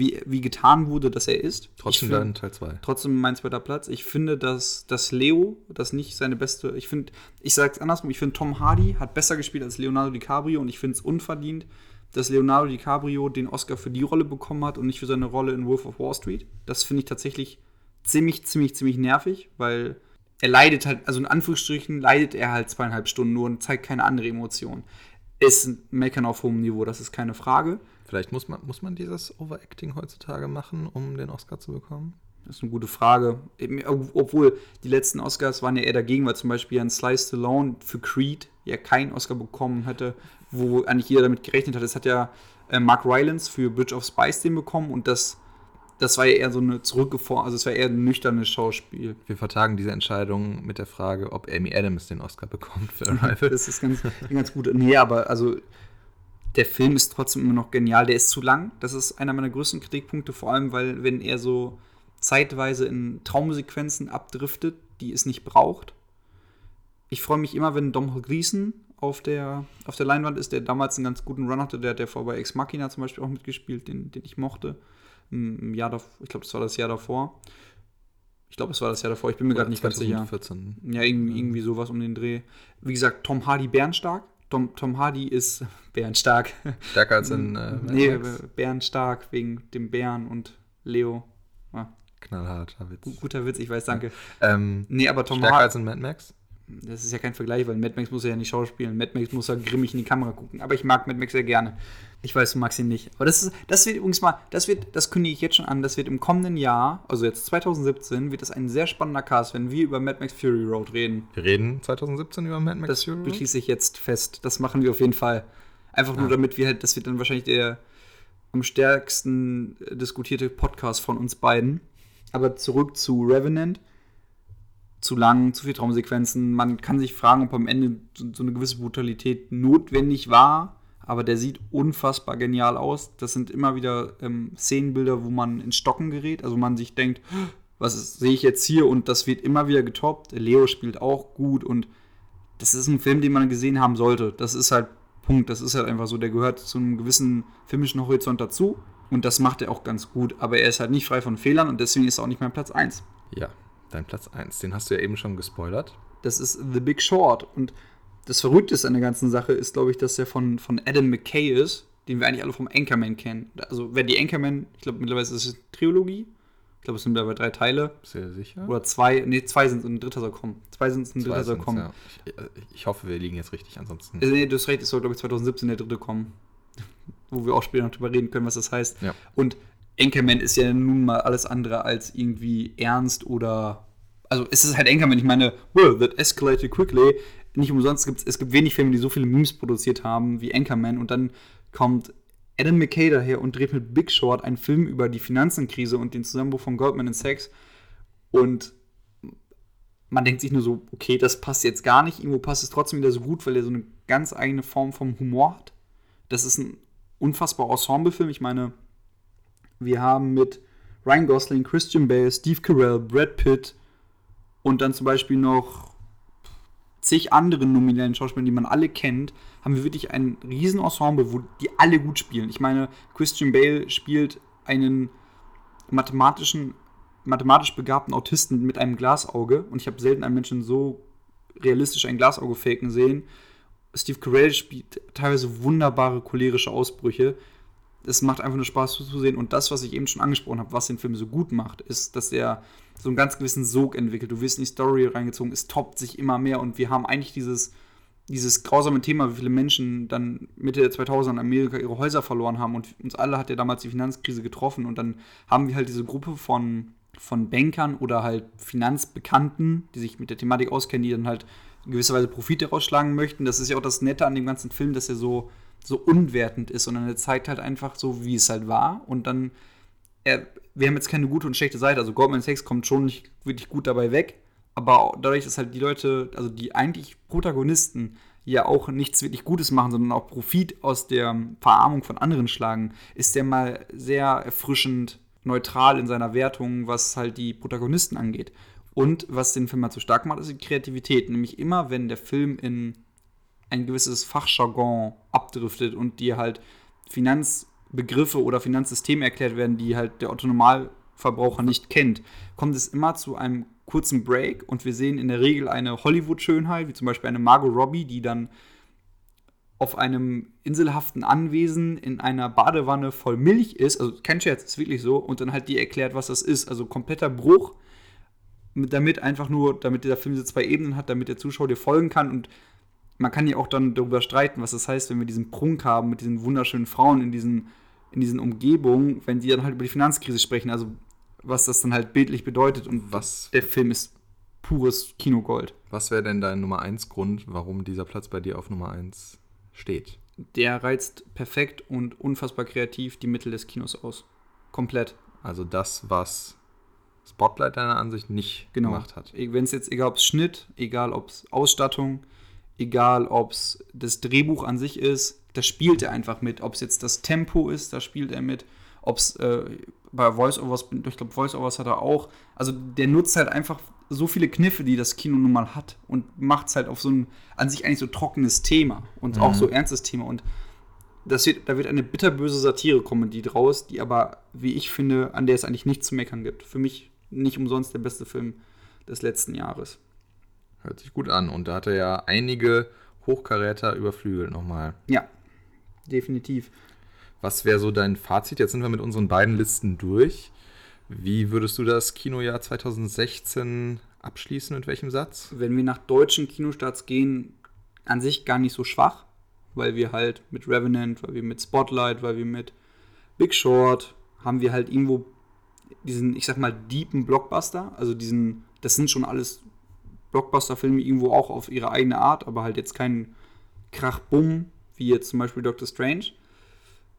wie, wie getan wurde, dass er ist. Trotzdem find- dann Teil 2. Trotzdem mein zweiter Platz. Ich finde, dass, dass Leo das nicht seine beste. Ich finde, ich sage es andersrum, ich finde, Tom Hardy hat besser gespielt als Leonardo DiCaprio und ich finde es unverdient, dass Leonardo DiCaprio den Oscar für die Rolle bekommen hat und nicht für seine Rolle in Wolf of Wall Street. Das finde ich tatsächlich ziemlich, ziemlich, ziemlich nervig, weil er leidet halt, also in Anführungsstrichen leidet er halt zweieinhalb Stunden nur und zeigt keine andere Emotion. Ist ein Meckern auf hohem Niveau, das ist keine Frage. Vielleicht muss man, muss man dieses Overacting heutzutage machen, um den Oscar zu bekommen? Das ist eine gute Frage. Obwohl die letzten Oscars waren ja eher dagegen, weil zum Beispiel ein Slice Stallone für Creed ja keinen Oscar bekommen hätte, wo eigentlich jeder damit gerechnet hat. Es hat ja äh, Mark Rylance für Bridge of Spice den bekommen und das, das war ja eher so eine zurückgefahren, also es war eher ein nüchternes Schauspiel. Wir vertagen diese Entscheidung mit der Frage, ob Amy Adams den Oscar bekommt für Arrival. Das ist ganz, ganz gut. Nee, aber also der Film ist trotzdem immer noch genial. Der ist zu lang. Das ist einer meiner größten Kritikpunkte, vor allem, weil wenn er so zeitweise in Traumsequenzen abdriftet, die es nicht braucht. Ich freue mich immer, wenn Dom Gleason auf der, auf der Leinwand ist, der damals einen ganz guten Run hatte. Der hat ja vor bei Ex Machina zum Beispiel auch mitgespielt, den, den ich mochte. Im Jahr davor, ich glaube, das war das Jahr davor. Ich glaube, es war das Jahr davor. Ich bin mir gerade nicht ganz sicher. 2014. Ja, irgendwie, irgendwie sowas um den Dreh. Wie gesagt, Tom Hardy bärenstark. Tom, Tom Hardy ist bärenstark. Stärker als in äh, Mad nee, Max. äh, bärenstark wegen dem Bären und Leo. Ah, Knallharter Witz. gu- guter Witz, ich weiß, danke. Ähm, Nee, aber Tom stärker Hardy, als in Mad Max? Das ist ja kein Vergleich, weil Mad Max muss ja nicht schauspielen. Mad Max muss ja grimmig in die Kamera gucken. Aber ich mag Mad Max sehr gerne. Ich weiß, du magst ihn nicht. Aber das ist, das wird übrigens mal, das wird, das kündige ich jetzt schon an, das wird im kommenden Jahr, also jetzt 2017, wird das ein sehr spannender Cast, wenn wir über Mad Max Fury Road reden. Wir reden 2017 über Mad Max Das Fury Road? beschließe ich jetzt fest. Das machen wir auf jeden Fall. Einfach nur Ah. damit wir halt, das wird dann wahrscheinlich der am stärksten äh, diskutierte Podcast von uns beiden. Aber zurück zu Revenant. Zu lang, zu viel Traumsequenzen. Man kann sich fragen, ob am Ende so, eine gewisse Brutalität notwendig war. Aber der sieht unfassbar genial aus. Das sind immer wieder ähm, Szenenbilder, wo man in Stocken gerät. Also man sich denkt, was sehe ich jetzt hier? Und das wird immer wieder getoppt. Leo spielt auch gut und das ist ein Film, den man gesehen haben sollte. Das ist halt Punkt. Das ist halt einfach so. Der gehört zu einem gewissen filmischen Horizont dazu. Und das macht er auch ganz gut. Aber er ist halt nicht frei von Fehlern und deswegen ist er auch nicht mein Platz 1. Ja, dein Platz 1. Den hast du ja eben schon gespoilert. Das ist The Big Short. Und das Verrückteste an der ganzen Sache ist, glaube ich, dass er von, von Adam McKay ist, den wir eigentlich alle vom Anchorman kennen. Also, wer die Anchorman, ich glaube, mittlerweile ist es eine Trilogie. Ich glaube, es sind mittlerweile drei Teile. Dir sicher? Oder zwei, nee, zwei sind es, ein dritter soll kommen. Zwei sind es, ein Zwei dritter soll kommen. ja. ich, ich hoffe, wir liegen jetzt richtig. Ansonsten. Äh, Nee, du hast recht, es soll, glaube ich, 2017 der dritte kommen. Wo wir auch später noch drüber reden können, was das heißt. Ja. Und Anchorman ist ja nun mal alles andere als irgendwie ernst oder. Also es ist halt Anchorman, ich meine, well, that escalated quickly. Nicht umsonst gibt es gibt wenig Filme, die so viele Memes produziert haben wie Anchorman und dann kommt Adam McKay daher und dreht mit Big Short einen Film über die Finanzenkrise und den Zusammenbruch von Goldman Sachs und man denkt sich nur so, okay, das passt jetzt gar nicht. Irgendwo passt es trotzdem wieder so gut, weil er so eine ganz eigene Form vom Humor hat. Das ist ein unfassbar Ensemblefilm. Ich meine, wir haben mit Ryan Gosling, Christian Bale, Steve Carell, Brad Pitt und dann zum Beispiel noch zig anderen nominellen Schauspielern, die man alle kennt, haben wir wirklich ein riesen Ensemble, wo die alle gut spielen. Ich meine, Christian Bale spielt einen mathematischen, mathematisch begabten Autisten mit einem Glasauge und ich habe selten einen Menschen so realistisch ein Glasauge faken sehen. Steve Carell spielt teilweise wunderbare cholerische Ausbrüche. Es macht einfach nur Spaß zuzusehen. Und das, was ich eben schon angesprochen habe, was den Film so gut macht, ist, dass er so einen ganz gewissen Sog entwickelt. Du wirst in die Story reingezogen, es toppt sich immer mehr und wir haben eigentlich dieses, dieses grausame Thema, wie viele Menschen dann Mitte der 2000er in Amerika ihre Häuser verloren haben und uns alle hat ja damals die Finanzkrise getroffen und dann haben wir halt diese Gruppe von, von Bankern oder halt Finanzbekannten, die sich mit der Thematik auskennen, die dann halt in gewisser Weise Profit daraus schlagen möchten. Das ist ja auch das Nette an dem ganzen Film, dass er so, so unwertend ist, sondern er zeigt halt einfach so, wie es halt war und dann er, wir haben jetzt keine gute und schlechte Seite. Also Goldman Sachs kommt schon nicht wirklich gut dabei weg. Aber dadurch, dass halt die Leute, also die eigentlich Protagonisten, ja auch nichts wirklich Gutes machen, sondern auch Profit aus der Verarmung von anderen schlagen, ist der mal sehr erfrischend neutral in seiner Wertung, was halt die Protagonisten angeht. Und was den Film halt so stark macht, ist die Kreativität. Nämlich immer, wenn der Film in ein gewisses Fachjargon abdriftet und dir halt Finanzbegriffe oder Finanzsysteme erklärt werden, die halt der Autonomalverbraucher nicht kennt, kommt es immer zu einem kurzen Break und wir sehen in der Regel eine Hollywood-Schönheit, wie zum Beispiel eine Margot Robbie, die dann auf einem inselhaften Anwesen in einer Badewanne voll Milch ist, also kein Scherz, ist wirklich so, und dann halt die erklärt, was das ist. Also kompletter Bruch, damit einfach nur, damit dieser Film diese zwei Ebenen hat, damit der Zuschauer dir folgen kann und man kann ja auch dann darüber streiten, was das heißt, wenn wir diesen Prunk haben mit diesen wunderschönen Frauen in diesen, in diesen Umgebungen, wenn die dann halt über die Finanzkrise sprechen, also was das dann halt bildlich bedeutet und Was, der Film ist pures Kinogold. was wäre denn dein Nummer 1 Grund, warum dieser Platz bei dir auf Nummer 1 steht? Der reizt perfekt und unfassbar kreativ die Mittel des Kinos aus. Komplett. Also das, was Spotlight deiner Ansicht nicht Genau. gemacht hat. Wenn es jetzt, egal ob es Schnitt, egal ob es Ausstattung, egal ob es das Drehbuch an sich ist, da spielt er einfach mit. Ob es jetzt das Tempo ist, da spielt er mit. Ob es äh, bei Voice-Overs, ich glaube, Voice-Overs hat er auch. Also der nutzt halt einfach so viele Kniffe, die das Kino nun mal hat und macht es halt auf so ein an sich eigentlich so trockenes Thema und auch so ernstes Thema. Und das wird, da wird eine bitterböse Satire-Comedy draus, die aber, wie ich finde, an der es eigentlich nichts zu meckern gibt. Für mich nicht umsonst der beste Film des letzten Jahres. Hört sich gut an. Und da hat er ja einige Hochkaräter überflügelt nochmal. Ja, definitiv. Was wäre so dein Fazit? Jetzt sind wir mit unseren beiden Listen durch. Wie würdest du das Kinojahr 2016 abschließen? Mit welchem Satz? Wenn wir nach deutschen Kinostarts gehen, an sich gar nicht so schwach, weil wir halt mit Revenant, weil wir mit Spotlight, weil wir mit Big Short haben wir halt irgendwo diesen, ich sag mal, deepen Blockbuster. Also diesen, das sind schon alles Blockbuster-Filme irgendwo auch auf ihre eigene Art, aber halt jetzt kein Krach-Bumm, wie jetzt zum Beispiel Doctor Strange.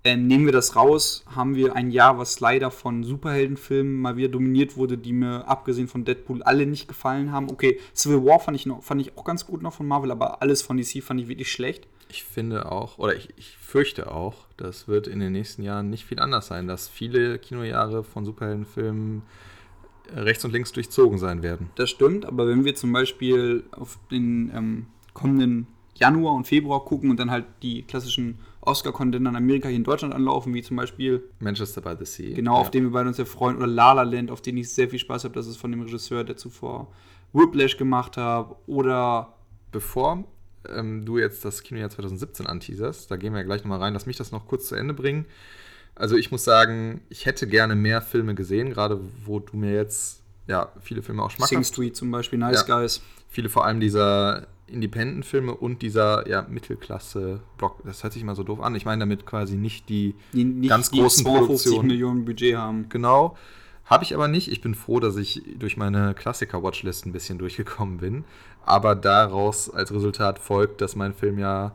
Ähm, nehmen wir das raus, haben wir ein Jahr, was leider von Superheldenfilmen mal wieder dominiert wurde, die mir abgesehen von Deadpool alle nicht gefallen haben. Okay, Civil War fand ich, noch, fand ich auch ganz gut noch von Marvel, aber alles von DC fand ich wirklich schlecht. Ich finde auch, oder ich, ich fürchte auch, das wird in den nächsten Jahren nicht viel anders sein, dass viele Kinojahre von Superheldenfilmen rechts und links durchzogen sein werden. Das stimmt, aber wenn wir zum Beispiel auf den ähm, kommenden Januar und Februar gucken und dann halt die klassischen Oscar-Contender in Amerika hier in Deutschland anlaufen, wie zum Beispiel, Manchester by the Sea. genau, ja. auf den wir beide uns sehr freuen, oder La La Land, auf den ich sehr viel Spaß habe, das ist von dem Regisseur, der zuvor Whiplash gemacht hat, oder Bevor ähm, du jetzt das Kinojahr 2017 anteaserst, da gehen wir ja gleich nochmal rein, lass mich das noch kurz zu Ende bringen. Also ich muss sagen, ich hätte gerne mehr Filme gesehen, gerade wo du mir jetzt ja viele Filme auch Sing schmackhaft Street zum Beispiel, Nice Ja. Guys. viele vor allem dieser Independent-Filme und dieser ja, Mittelklasse-Block. Das hört sich immer so doof an. Ich meine damit quasi nicht die Die nicht Ganz die großen 250 Produktionen. Millionen Budget haben. genau. Habe ich aber nicht. Ich bin froh, dass ich durch meine Klassiker-Watchlist ein bisschen durchgekommen bin. Aber daraus als Resultat folgt, dass mein Film ja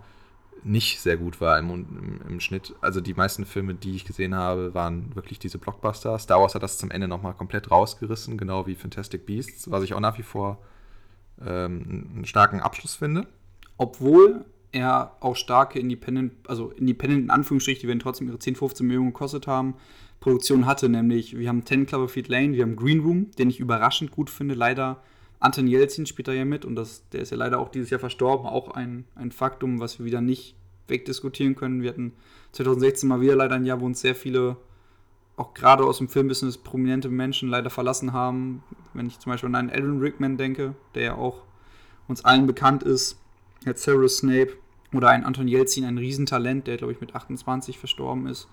nicht sehr gut war im, im, im Schnitt. Also die meisten Filme, die ich gesehen habe, waren wirklich diese Blockbuster. Star Wars hat das zum Ende nochmal komplett rausgerissen, genau wie Fantastic Beasts, was ich auch nach wie vor ähm, einen starken Abschluss finde. Obwohl er auch starke Independent, also Independent in Anführungsstrichen, die werden trotzdem ihre 10, 15 Millionen gekostet haben, Produktion hatte, nämlich wir haben 10 Cloverfield Lane, wir haben Green Room, den ich überraschend gut finde, leider Anton Yeltsin spielt da ja mit und das, der ist ja leider auch dieses Jahr verstorben, auch ein, ein Faktum, was wir wieder nicht wegdiskutieren können. Wir hatten 2016 mal wieder leider ein Jahr, wo uns sehr viele, auch gerade aus dem Filmbusiness, prominente Menschen leider verlassen haben. Wenn ich zum Beispiel an einen Alan Rickman denke, der ja auch uns allen bekannt ist, jetzt Severus Snape oder ein Anton Yeltsin, ein Riesentalent, der glaube ich mit 28 verstorben ist.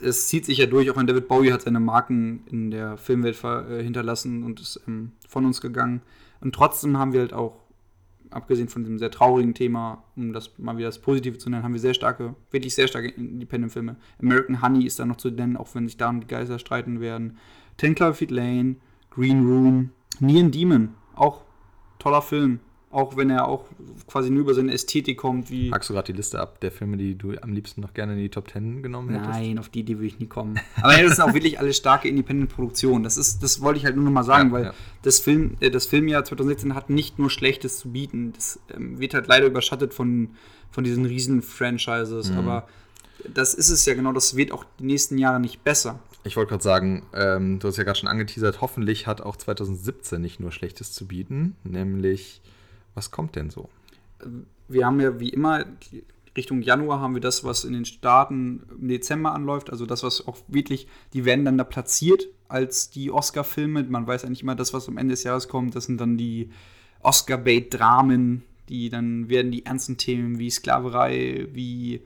Es zieht sich ja durch, auch ein David Bowie hat seine Marken in der Filmwelt äh, hinterlassen und ist ähm, von uns gegangen. Und trotzdem haben wir halt auch, abgesehen von diesem sehr traurigen Thema, um das mal wieder das Positive zu nennen, haben wir sehr starke, wirklich sehr starke Independent-Filme. American Honey ist da noch zu nennen, auch wenn sich darum die Geister streiten werden. Ten Cloverfield Lane, Green Room, Neon Demon, auch toller Film. Auch wenn er auch quasi nur über seine Ästhetik kommt, wie. Hackst du gerade die Liste ab der Filme, die du am liebsten noch gerne in die Top 10 genommen hättest? Nein, auf die Idee würde ich nie kommen. Aber ja, das sind auch wirklich alle starke Independent-Produktionen. Das ist, das wollte ich halt nur noch mal sagen, Ja, weil ja. das Film, äh, das Filmjahr 2016 hat nicht nur Schlechtes zu bieten. Das ähm, wird halt leider überschattet von, von diesen riesen Franchises. Mhm. Aber das ist es ja genau, das wird auch die nächsten Jahre nicht besser. Ich wollte gerade sagen, ähm, du hast ja gerade schon angeteasert, hoffentlich hat auch 2017 nicht nur Schlechtes zu bieten, nämlich, was kommt denn so? Wir haben ja wie immer Richtung Januar haben wir das, was in den Staaten im Dezember anläuft, also das, was auch wirklich, die werden dann da platziert als die Oscar-Filme. Man weiß eigentlich immer, das, was am Ende des Jahres kommt, das sind dann die Oscar-Bait-Dramen, die dann werden die ernsten Themen wie Sklaverei, wie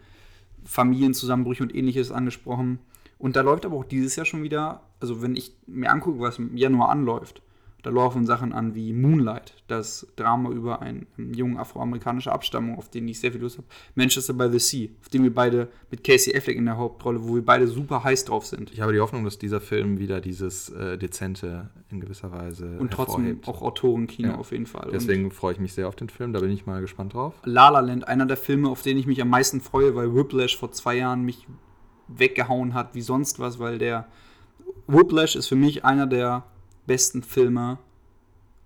Familienzusammenbrüche und ähnliches angesprochen. Und da läuft aber auch dieses Jahr schon wieder, also wenn ich mir angucke, was im Januar anläuft, da laufen Sachen an wie Moonlight, das Drama über einen, einen jungen afroamerikanischer Abstammung, auf den ich sehr viel Lust habe. Manchester by the Sea, auf den wir beide mit Casey Affleck in der Hauptrolle, wo wir beide super heiß drauf sind. Ich habe die Hoffnung, dass dieser Film wieder dieses äh, Dezente in gewisser Weise Und trotzdem auch Autorenkino Ja. auf jeden Fall. Deswegen freue ich mich sehr auf den Film, da bin ich mal gespannt drauf. Und La La Land, einer der Filme, auf den ich mich am meisten freue, weil Whiplash vor zwei Jahren mich weggehauen hat wie sonst was, weil der Whiplash ist für mich einer der besten Filme,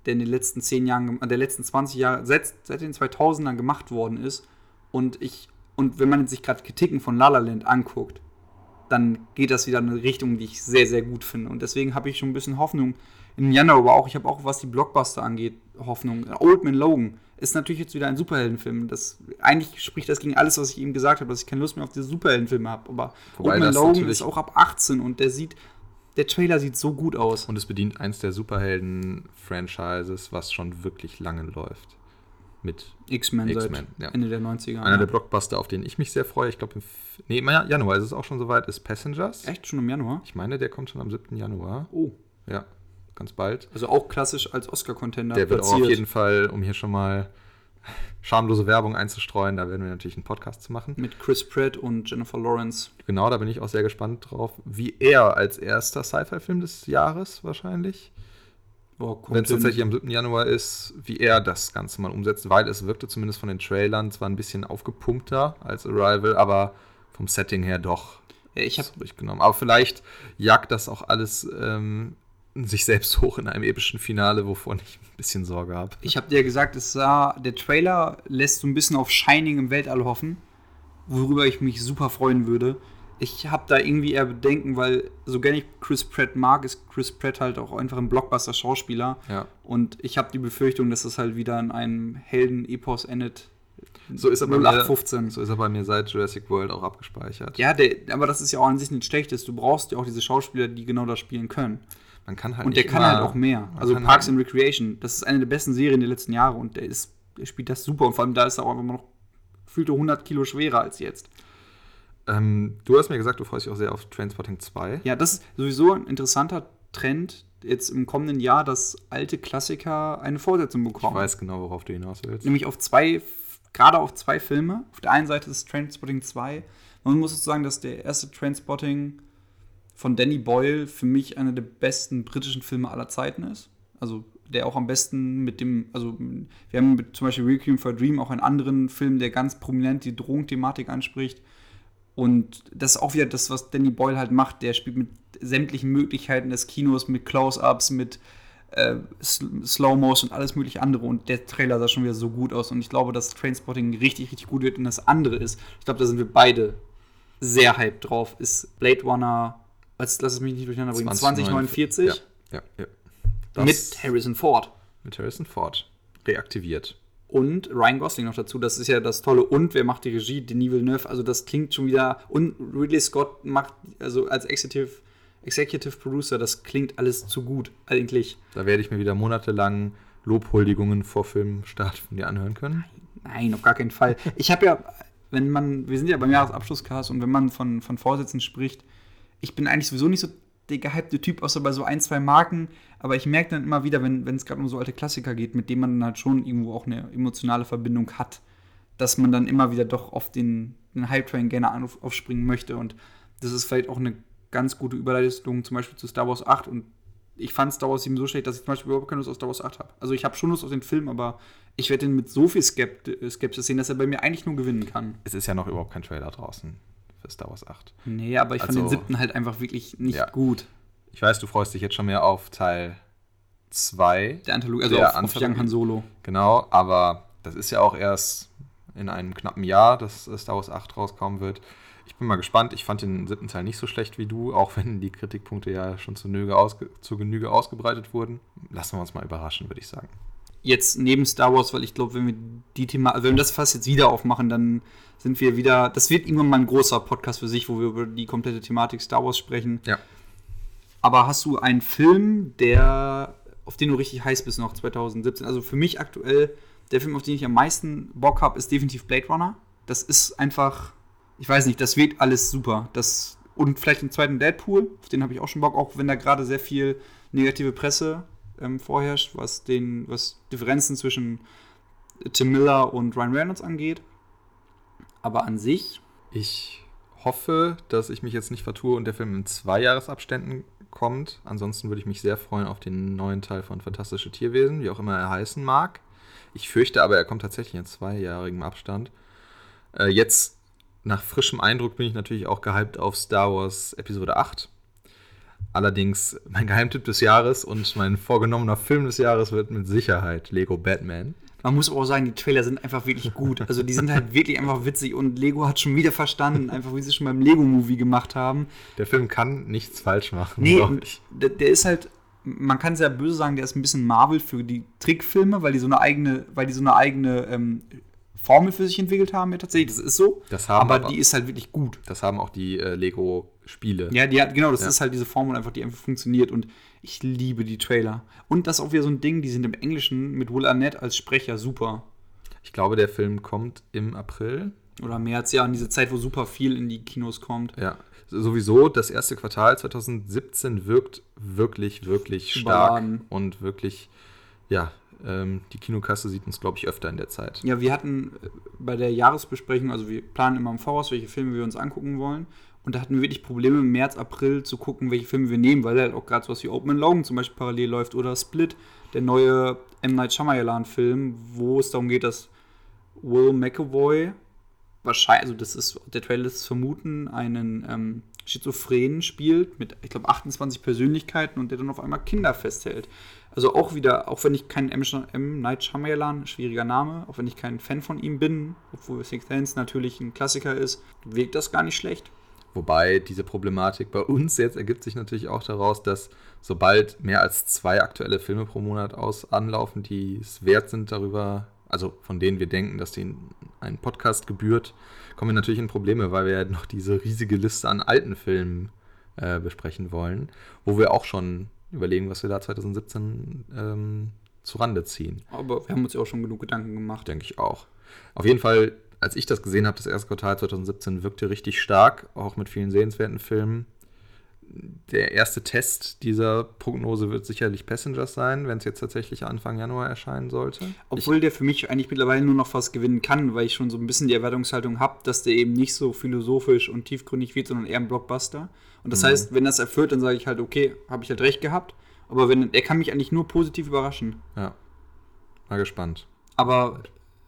der in den letzten zehn Jahren, der letzten 20 Jahre, seit, seit den 2000ern gemacht worden ist. Und ich, und wenn man sich gerade Kritiken von La La Land anguckt, dann geht das wieder in eine Richtung, die ich sehr, sehr gut finde. Und deswegen habe ich schon ein bisschen Hoffnung im Januar, aber auch, ich habe auch, was die Blockbuster angeht, Hoffnung. Old Man Logan ist natürlich jetzt wieder ein Superheldenfilm. Das, eigentlich spricht das gegen alles, was ich eben gesagt habe, dass ich keine Lust mehr auf diese Superheldenfilme habe. Aber Wobei Old Man Logan ist auch ab 18 und der sieht, der Trailer sieht so gut aus. Und es bedient eins der Superhelden-Franchises, was schon wirklich lange läuft. Mit X-Men seit X-Men, ja. Ende der 90er. einer der Blockbuster, auf den ich mich sehr freue. Ich glaube, im nee, im Januar ist es auch schon soweit, ist Passengers. Echt schon im Januar? Ich meine, der kommt schon am 7. Januar. Oh. Ja, ganz bald. Also auch klassisch als Oscar-Contender. Der wird auch auf jeden Fall, um hier schon mal schamlose Werbung einzustreuen, da werden wir natürlich einen Podcast zu machen. Mit Chris Pratt und Jennifer Lawrence. Genau, da bin ich auch sehr gespannt drauf, wie er als erster Sci-Fi-Film des Jahres wahrscheinlich, wenn es tatsächlich am 7. Januar ist, wie er das Ganze mal umsetzt, weil es wirkte zumindest von den Trailern zwar ein bisschen aufgepumpter als Arrival, aber vom Setting her doch Ja, ich habe. Aber vielleicht jagt das auch alles ähm, sich selbst hoch in einem epischen Finale, wovon ich ein bisschen Sorge habe. Ich habe dir gesagt, es sah, der Trailer lässt so ein bisschen auf Shining im Weltall hoffen, worüber ich mich super freuen würde. Ich habe da irgendwie eher Bedenken, weil so gerne ich Chris Pratt mag, ist Chris Pratt halt auch einfach ein Blockbuster-Schauspieler. Ja. Und ich habe die Befürchtung, dass es halt wieder in einem Helden-Epos endet. So ist er bei mir, 0815. so ist er bei mir seit Jurassic World auch abgespeichert. Ja, der, aber das ist ja auch an sich nicht schlecht. Du brauchst ja auch diese Schauspieler, die genau das spielen können. Man kann halt Und der kann immer- halt auch mehr. Also Parks halt- and Recreation, das ist eine der besten Serien der letzten Jahre und der, ist, der spielt das super. Und vor allem da ist er auch immer noch gefühlte 100 Kilo schwerer als jetzt. Ähm, du hast mir gesagt, du freust dich auch sehr auf Trainspotting 2. Ja, das ist sowieso ein interessanter Trend jetzt im kommenden Jahr, dass alte Klassiker eine Fortsetzung Ich bekommen. weiß genau, worauf du hinaus willst. Nämlich auf zwei, gerade auf zwei Filme. Auf der einen Seite ist Trainspotting 2. Man muss jetzt sagen, dass der erste Trainspotting von Danny Boyle für mich einer der besten britischen Filme aller Zeiten ist. Also der auch am besten mit dem, also wir haben mit zum Beispiel Requiem for a Dream auch einen anderen Film, der ganz prominent die Drogenthematik anspricht. Und das ist auch wieder das, was Danny Boyle halt macht. Der spielt mit sämtlichen Möglichkeiten des Kinos, mit Close-Ups, mit äh, Sl- Slow-Mos und alles mögliche andere. Und der Trailer sah schon wieder so gut aus. Und ich glaube, dass Trainspotting richtig, richtig gut wird. Und das andere ist, ich glaube, da sind wir beide sehr hyped drauf, ist Blade Runner, als, lass es mich nicht durcheinander bringen, 2049 Ja, ja, ja. Das- mit Harrison Ford. mit Harrison Ford. Reaktiviert. Und Ryan Gosling noch dazu. Das ist ja das Tolle. Und wer macht die Regie? Denis Villeneuve. Also das klingt schon wieder. Und Ridley Scott macht, also als Executive, Executive Producer, das klingt alles zu gut, eigentlich. Da werde ich mir wieder monatelang Lobhuldigungen vor Filmstart von dir anhören können. Nein, auf gar keinen Fall. Ich habe ja, wenn man, wir sind ja beim Jahresabschlusscast und wenn man von, von Vorsätzen spricht, ich bin eigentlich sowieso nicht so der gehypte Typ, außer bei so ein, zwei Marken, aber ich merke dann immer wieder, wenn es gerade um so alte Klassiker geht, mit denen man dann halt schon irgendwo auch eine emotionale Verbindung hat, dass man dann immer wieder doch auf den, den Hype-Train gerne auf, aufspringen möchte und das ist vielleicht auch eine ganz gute Überleitung zum Beispiel zu Star Wars 8 und ich fand Star Wars 7 so schlecht, dass ich zum Beispiel überhaupt keine Lust auf Star Wars 8 habe. Also ich habe schon Lust auf den Film, aber ich werde ihn mit so viel Skept Skepsis sehen, dass er bei mir eigentlich nur gewinnen kann. Es ist ja noch überhaupt kein Trailer draußen für Star Wars 8. Nee, aber ich fand Also- den siebten halt einfach wirklich nicht Ja. gut. Ich weiß, du freust dich jetzt schon mehr auf Teil 2. Der Anthologie, also Der auf, auf Anthologie. Young Han Solo. Genau, aber das ist ja auch erst in einem knappen Jahr, dass Star Wars 8 rauskommen wird. Ich bin mal gespannt. Ich fand den siebten Teil nicht so schlecht wie du, auch wenn die Kritikpunkte ja schon zu, Genüge, ausge zu Genüge ausgebreitet wurden. Lassen wir uns mal überraschen, würde ich sagen. Jetzt neben Star Wars, weil ich glaube, wenn wir die Thema, also wenn wir das fast jetzt wieder aufmachen, dann sind wir wieder. Das wird irgendwann mal ein großer Podcast für sich, wo wir über die komplette Thematik Star Wars sprechen. Ja. Aber hast du einen Film, der, auf den du richtig heiß bist noch 2017? Also für mich aktuell, der Film, auf den ich am meisten Bock habe, ist definitiv Blade Runner. Das ist einfach, ich weiß nicht, das wirkt alles super. Das, und vielleicht den zweiten Deadpool, auf den habe ich auch schon Bock, auch wenn da gerade sehr viel negative Presse ähm, vorherrscht, was den, was Differenzen zwischen Tim Miller und Ryan Reynolds angeht. Aber an sich. Ich hoffe, dass ich mich jetzt nicht vertue und der Film in zwei Jahresabständen kommt. Ansonsten würde ich mich sehr freuen auf den neuen Teil von Fantastische Tierwesen, wie auch immer er heißen mag. Ich fürchte aber, er kommt tatsächlich in zweijährigem Abstand. Äh, jetzt, nach frischem Eindruck, bin ich natürlich auch gehypt auf Star Wars Episode 8. Allerdings, mein Geheimtipp des Jahres und mein vorgenommener Film des Jahres wird mit Sicherheit Lego Batman. Man muss aber auch sagen, die Trailer sind einfach wirklich gut. Also die sind halt wirklich einfach witzig und Lego hat schon wieder verstanden, einfach wie sie schon beim Lego-Movie gemacht haben. Der Film kann nichts falsch machen. Nee, der, der, ist halt, man kann sehr böse sagen, der ist ein bisschen Marvel für die Trickfilme, weil die so eine eigene, weil die so eine eigene ähm, Formel für sich entwickelt haben, ja tatsächlich. Das ist so. Das haben aber, aber die ist halt wirklich gut. Das haben auch die äh, Lego-Spiele. Ja, die hat, genau, das ja. ist halt diese Formel einfach, die einfach funktioniert. Und ich liebe die Trailer. Und das ist auch wieder so ein Ding, die sind im Englischen mit Will Arnett als Sprecher super. Ich glaube, der Film kommt im April. Oder März, ja, in diese Zeit, wo super viel in die Kinos kommt. Ja, sowieso das erste Quartal 2017 wirkt wirklich, wirklich stark und wirklich, ja, ähm, die Kinokasse sieht uns, glaube ich, öfter in der Zeit. Ja, wir hatten äh, bei der Jahresbesprechung, also wir planen immer im Voraus, welche Filme wir uns angucken wollen. Und da hatten wir wirklich Probleme im März, April zu gucken, welche Filme wir nehmen, weil halt auch gerade sowas wie Open Logan zum Beispiel parallel läuft oder Split, der neue M. Night Shyamalan-Film, wo es darum geht, dass Will McAvoy wahrscheinlich, also das ist, der Trailer ist vermuten, einen ähm, Schizophrenen spielt mit, ich glaube, 28 Persönlichkeiten und der dann auf einmal Kinder festhält. Also auch wieder, auch wenn ich kein M. M. Night Shyamalan, schwieriger Name, auch wenn ich kein Fan von ihm bin, obwohl Sixth Sense natürlich ein Klassiker ist, wirkt das gar nicht schlecht. Wobei diese Problematik bei uns jetzt ergibt sich natürlich auch daraus, dass sobald mehr als zwei aktuelle Filme pro Monat aus anlaufen, die es wert sind, darüber, also von denen wir denken, dass denen ein Podcast gebührt, kommen wir natürlich in Probleme, weil wir ja noch diese riesige Liste an alten Filmen äh, besprechen wollen, wo wir auch schon überlegen, was wir da 2017 ähm, zu Rande ziehen. Aber wir haben uns ja auch schon genug Gedanken gemacht. Denke ich auch. Auf jeden Fall als ich das gesehen habe, das erste Quartal 2017 wirkte richtig stark, auch mit vielen sehenswerten Filmen. Der erste Test dieser Prognose wird sicherlich Passengers sein, wenn es jetzt tatsächlich Anfang Januar erscheinen sollte. Obwohl ich, der für mich eigentlich mittlerweile nur noch was gewinnen kann, weil ich schon so ein bisschen die Erwartungshaltung habe, dass der eben nicht so philosophisch und tiefgründig wird, sondern eher ein Blockbuster. Und das mhm. heißt, wenn das erfüllt, dann sage ich halt, okay, habe ich halt recht gehabt. Aber wenn, er kann mich eigentlich nur positiv überraschen. Ja. Mal gespannt. Aber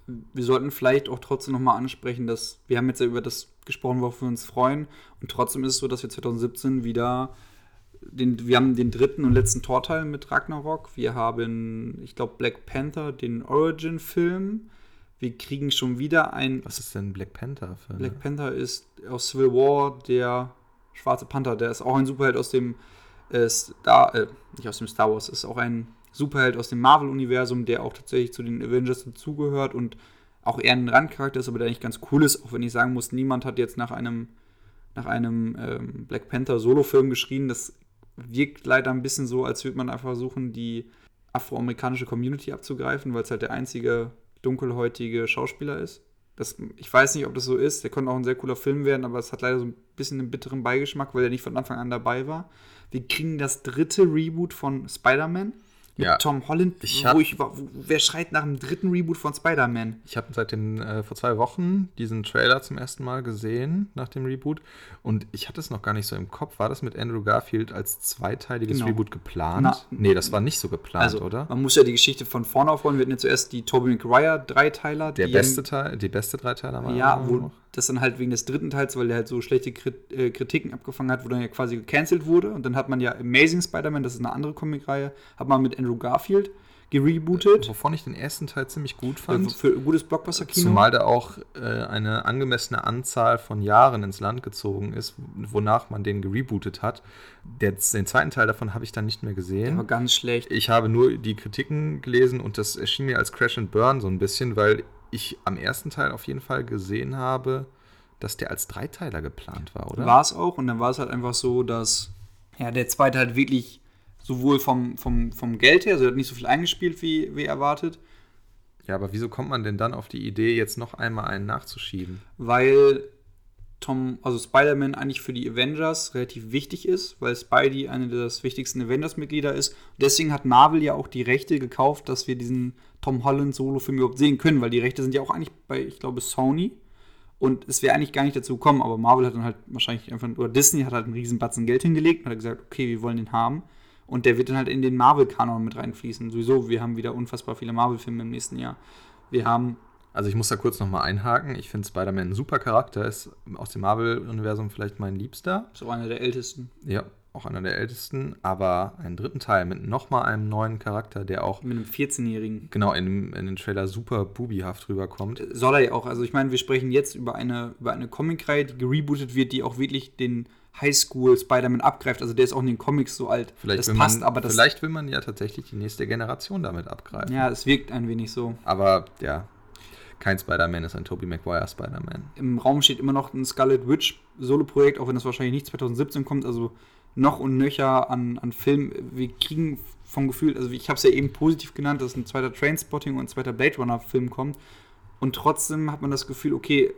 wir sollten vielleicht auch trotzdem nochmal ansprechen, dass wir haben jetzt ja über das gesprochen, worauf wir uns freuen. Und trotzdem ist es so, dass wir 2017 wieder den, wir haben den dritten und letzten Torteil mit Ragnarok. Wir haben, ich glaube, Black Panther, den Origin-Film. Wir kriegen schon wieder ein. Was ist denn Black Panther? Für Black Panther ist aus Civil War der schwarze Panther. Der ist auch ein Superheld aus dem äh, Star, äh, nicht aus dem Star Wars, ist auch ein Superheld aus dem Marvel-Universum, der auch tatsächlich zu den Avengers dazugehört und auch eher ein Randcharakter ist, aber der eigentlich ganz cool ist, auch wenn ich sagen muss, niemand hat jetzt nach einem, nach einem ähm, Black Panther Solo-Film geschrien. Das wirkt leider ein bisschen so, als würde man einfach versuchen, die afroamerikanische Community abzugreifen, weil es halt der einzige dunkelhäutige Schauspieler ist. Das, ich weiß nicht, ob das so ist. Der konnte auch ein sehr cooler Film werden, aber es hat leider so ein bisschen einen bitteren Beigeschmack, weil er nicht von Anfang an dabei war. Wir kriegen das dritte Reboot von Spider-Man mit ja. Tom Holland, ich wo ich wo, wer schreit nach dem dritten Reboot von Spider-Man? Ich habe seit den äh, vor zwei Wochen diesen Trailer zum ersten Mal gesehen nach dem Reboot und ich hatte es noch gar nicht so im Kopf. War das mit Andrew Garfield als zweiteiliges genau. Reboot geplant? Na, nee, das war nicht so geplant, also, oder? Man muss ja die Geschichte von vorne aufrollen. Wir hatten ja zuerst die Tobey Maguire Dreiteiler. Der beste Teil, die beste Dreiteiler war. Ja, wo noch. Das dann halt wegen des dritten Teils, weil der halt so schlechte äh, Kritiken abgefangen hat, wo dann ja quasi gecancelt wurde und dann hat man ja Amazing Spider-Man, das ist eine andere Comicreihe, hat man mit Andrew Garfield gerebootet. Wovon ich den ersten Teil ziemlich gut fand. Für, für gutes Blockbuster-Kino. Zumal da auch äh, eine angemessene Anzahl von Jahren ins Land gezogen ist, wonach man den gerebootet hat. Der, den zweiten Teil davon habe ich dann nicht mehr gesehen. Der war ganz schlecht. Ich habe nur die Kritiken gelesen und das erschien mir als Crash and Burn so ein bisschen, weil ich am ersten Teil auf jeden Fall gesehen habe, dass der als Dreiteiler geplant war, oder? War es auch und dann war es halt einfach so, dass ja, der zweite halt wirklich sowohl vom, vom, vom Geld her, also er hat nicht so viel eingespielt wie, wie erwartet. Ja, aber wieso kommt man denn dann auf die Idee, jetzt noch einmal einen nachzuschieben? Weil Tom, also Spider-Man eigentlich für die Avengers relativ wichtig ist, weil Spidey eine der wichtigsten Avengers-Mitglieder ist. Deswegen hat Marvel ja auch die Rechte gekauft, dass wir diesen Tom Holland-Solo-Film überhaupt sehen können, weil die Rechte sind ja auch eigentlich bei, ich glaube, Sony. Und es wäre eigentlich gar nicht dazu gekommen, aber Marvel hat dann halt wahrscheinlich einfach, oder Disney hat halt einen riesen Batzen Geld hingelegt und hat gesagt, okay, wir wollen den haben. Und der wird dann halt in den Marvel-Kanon mit reinfließen. Sowieso, wir haben wieder unfassbar viele Marvel-Filme im nächsten Jahr. Wir haben. Also ich muss da kurz nochmal einhaken. Ich finde Spider-Man ein super Charakter, ist aus dem Marvel-Universum vielleicht mein Liebster. Auch einer der ältesten. Ja, auch einer der ältesten, aber einen dritten Teil mit nochmal einem neuen Charakter, der auch. Mit einem 14-Jährigen. Genau, in, in den Trailer super bubihaft rüberkommt. Soll er ja auch. Also ich meine, wir sprechen jetzt über eine, über eine Comic-Reihe, die gerebootet wird, die auch wirklich den Highschool Spider-Man abgreift. Also der ist auch in den Comics so alt. Vielleicht das passt, man, aber das. Vielleicht will man ja tatsächlich die nächste Generation damit abgreifen. Ja, es wirkt ein wenig so. Aber ja, kein Spider-Man ist ein Tobey Maguire Spider-Man. Im Raum steht immer noch ein Scarlet Witch Solo-Projekt, auch wenn das wahrscheinlich nicht 2017 kommt. Also noch und nöcher an, an Film. Wir kriegen vom Gefühl, also ich habe es ja eben positiv genannt, dass ein zweiter Trainspotting und ein zweiter Blade Runner-Film kommt. Und trotzdem hat man das Gefühl, okay,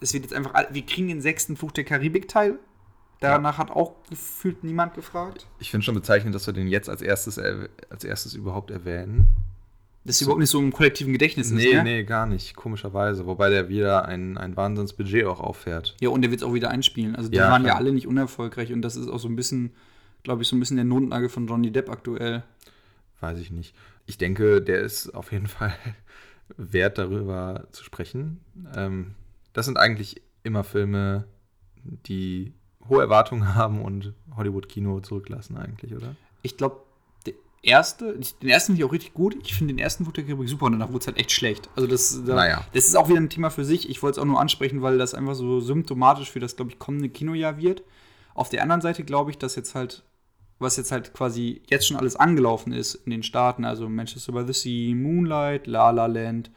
es wird jetzt einfach, wir kriegen den sechsten Fluch der Karibik-Teil. Danach ja. hat auch gefühlt niemand gefragt. Ich finde schon bezeichnend, dass wir den jetzt als erstes, als erstes überhaupt erwähnen. Das ist so. überhaupt nicht so im kollektiven Gedächtnis nee, ist, ne? Nee, gar nicht, komischerweise. Wobei der wieder ein, ein Wahnsinnsbudget auch auffährt. Ja, und der wird es auch wieder einspielen. Also die ja, waren klar. ja alle nicht unerfolgreich und das ist auch so ein bisschen, glaube ich, so ein bisschen der Notenlage von Johnny Depp aktuell. Weiß ich nicht. Ich denke, der ist auf jeden Fall wert, darüber zu sprechen. Ähm, das sind eigentlich immer Filme, die hohe Erwartungen haben und Hollywood-Kino zurücklassen eigentlich, oder? Ich glaube, erste, den ersten finde ich auch richtig gut. Ich finde den ersten Fotografie super und danach wurde es halt echt schlecht. Also das, da, naja. das ist auch wieder ein Thema für sich. Ich wollte es auch nur ansprechen, weil das einfach so symptomatisch für das, glaube ich, kommende Kinojahr wird. Auf der anderen Seite glaube ich, dass jetzt halt, was jetzt halt quasi jetzt schon alles angelaufen ist in den Staaten, also Manchester by the Sea, Moonlight, La La Land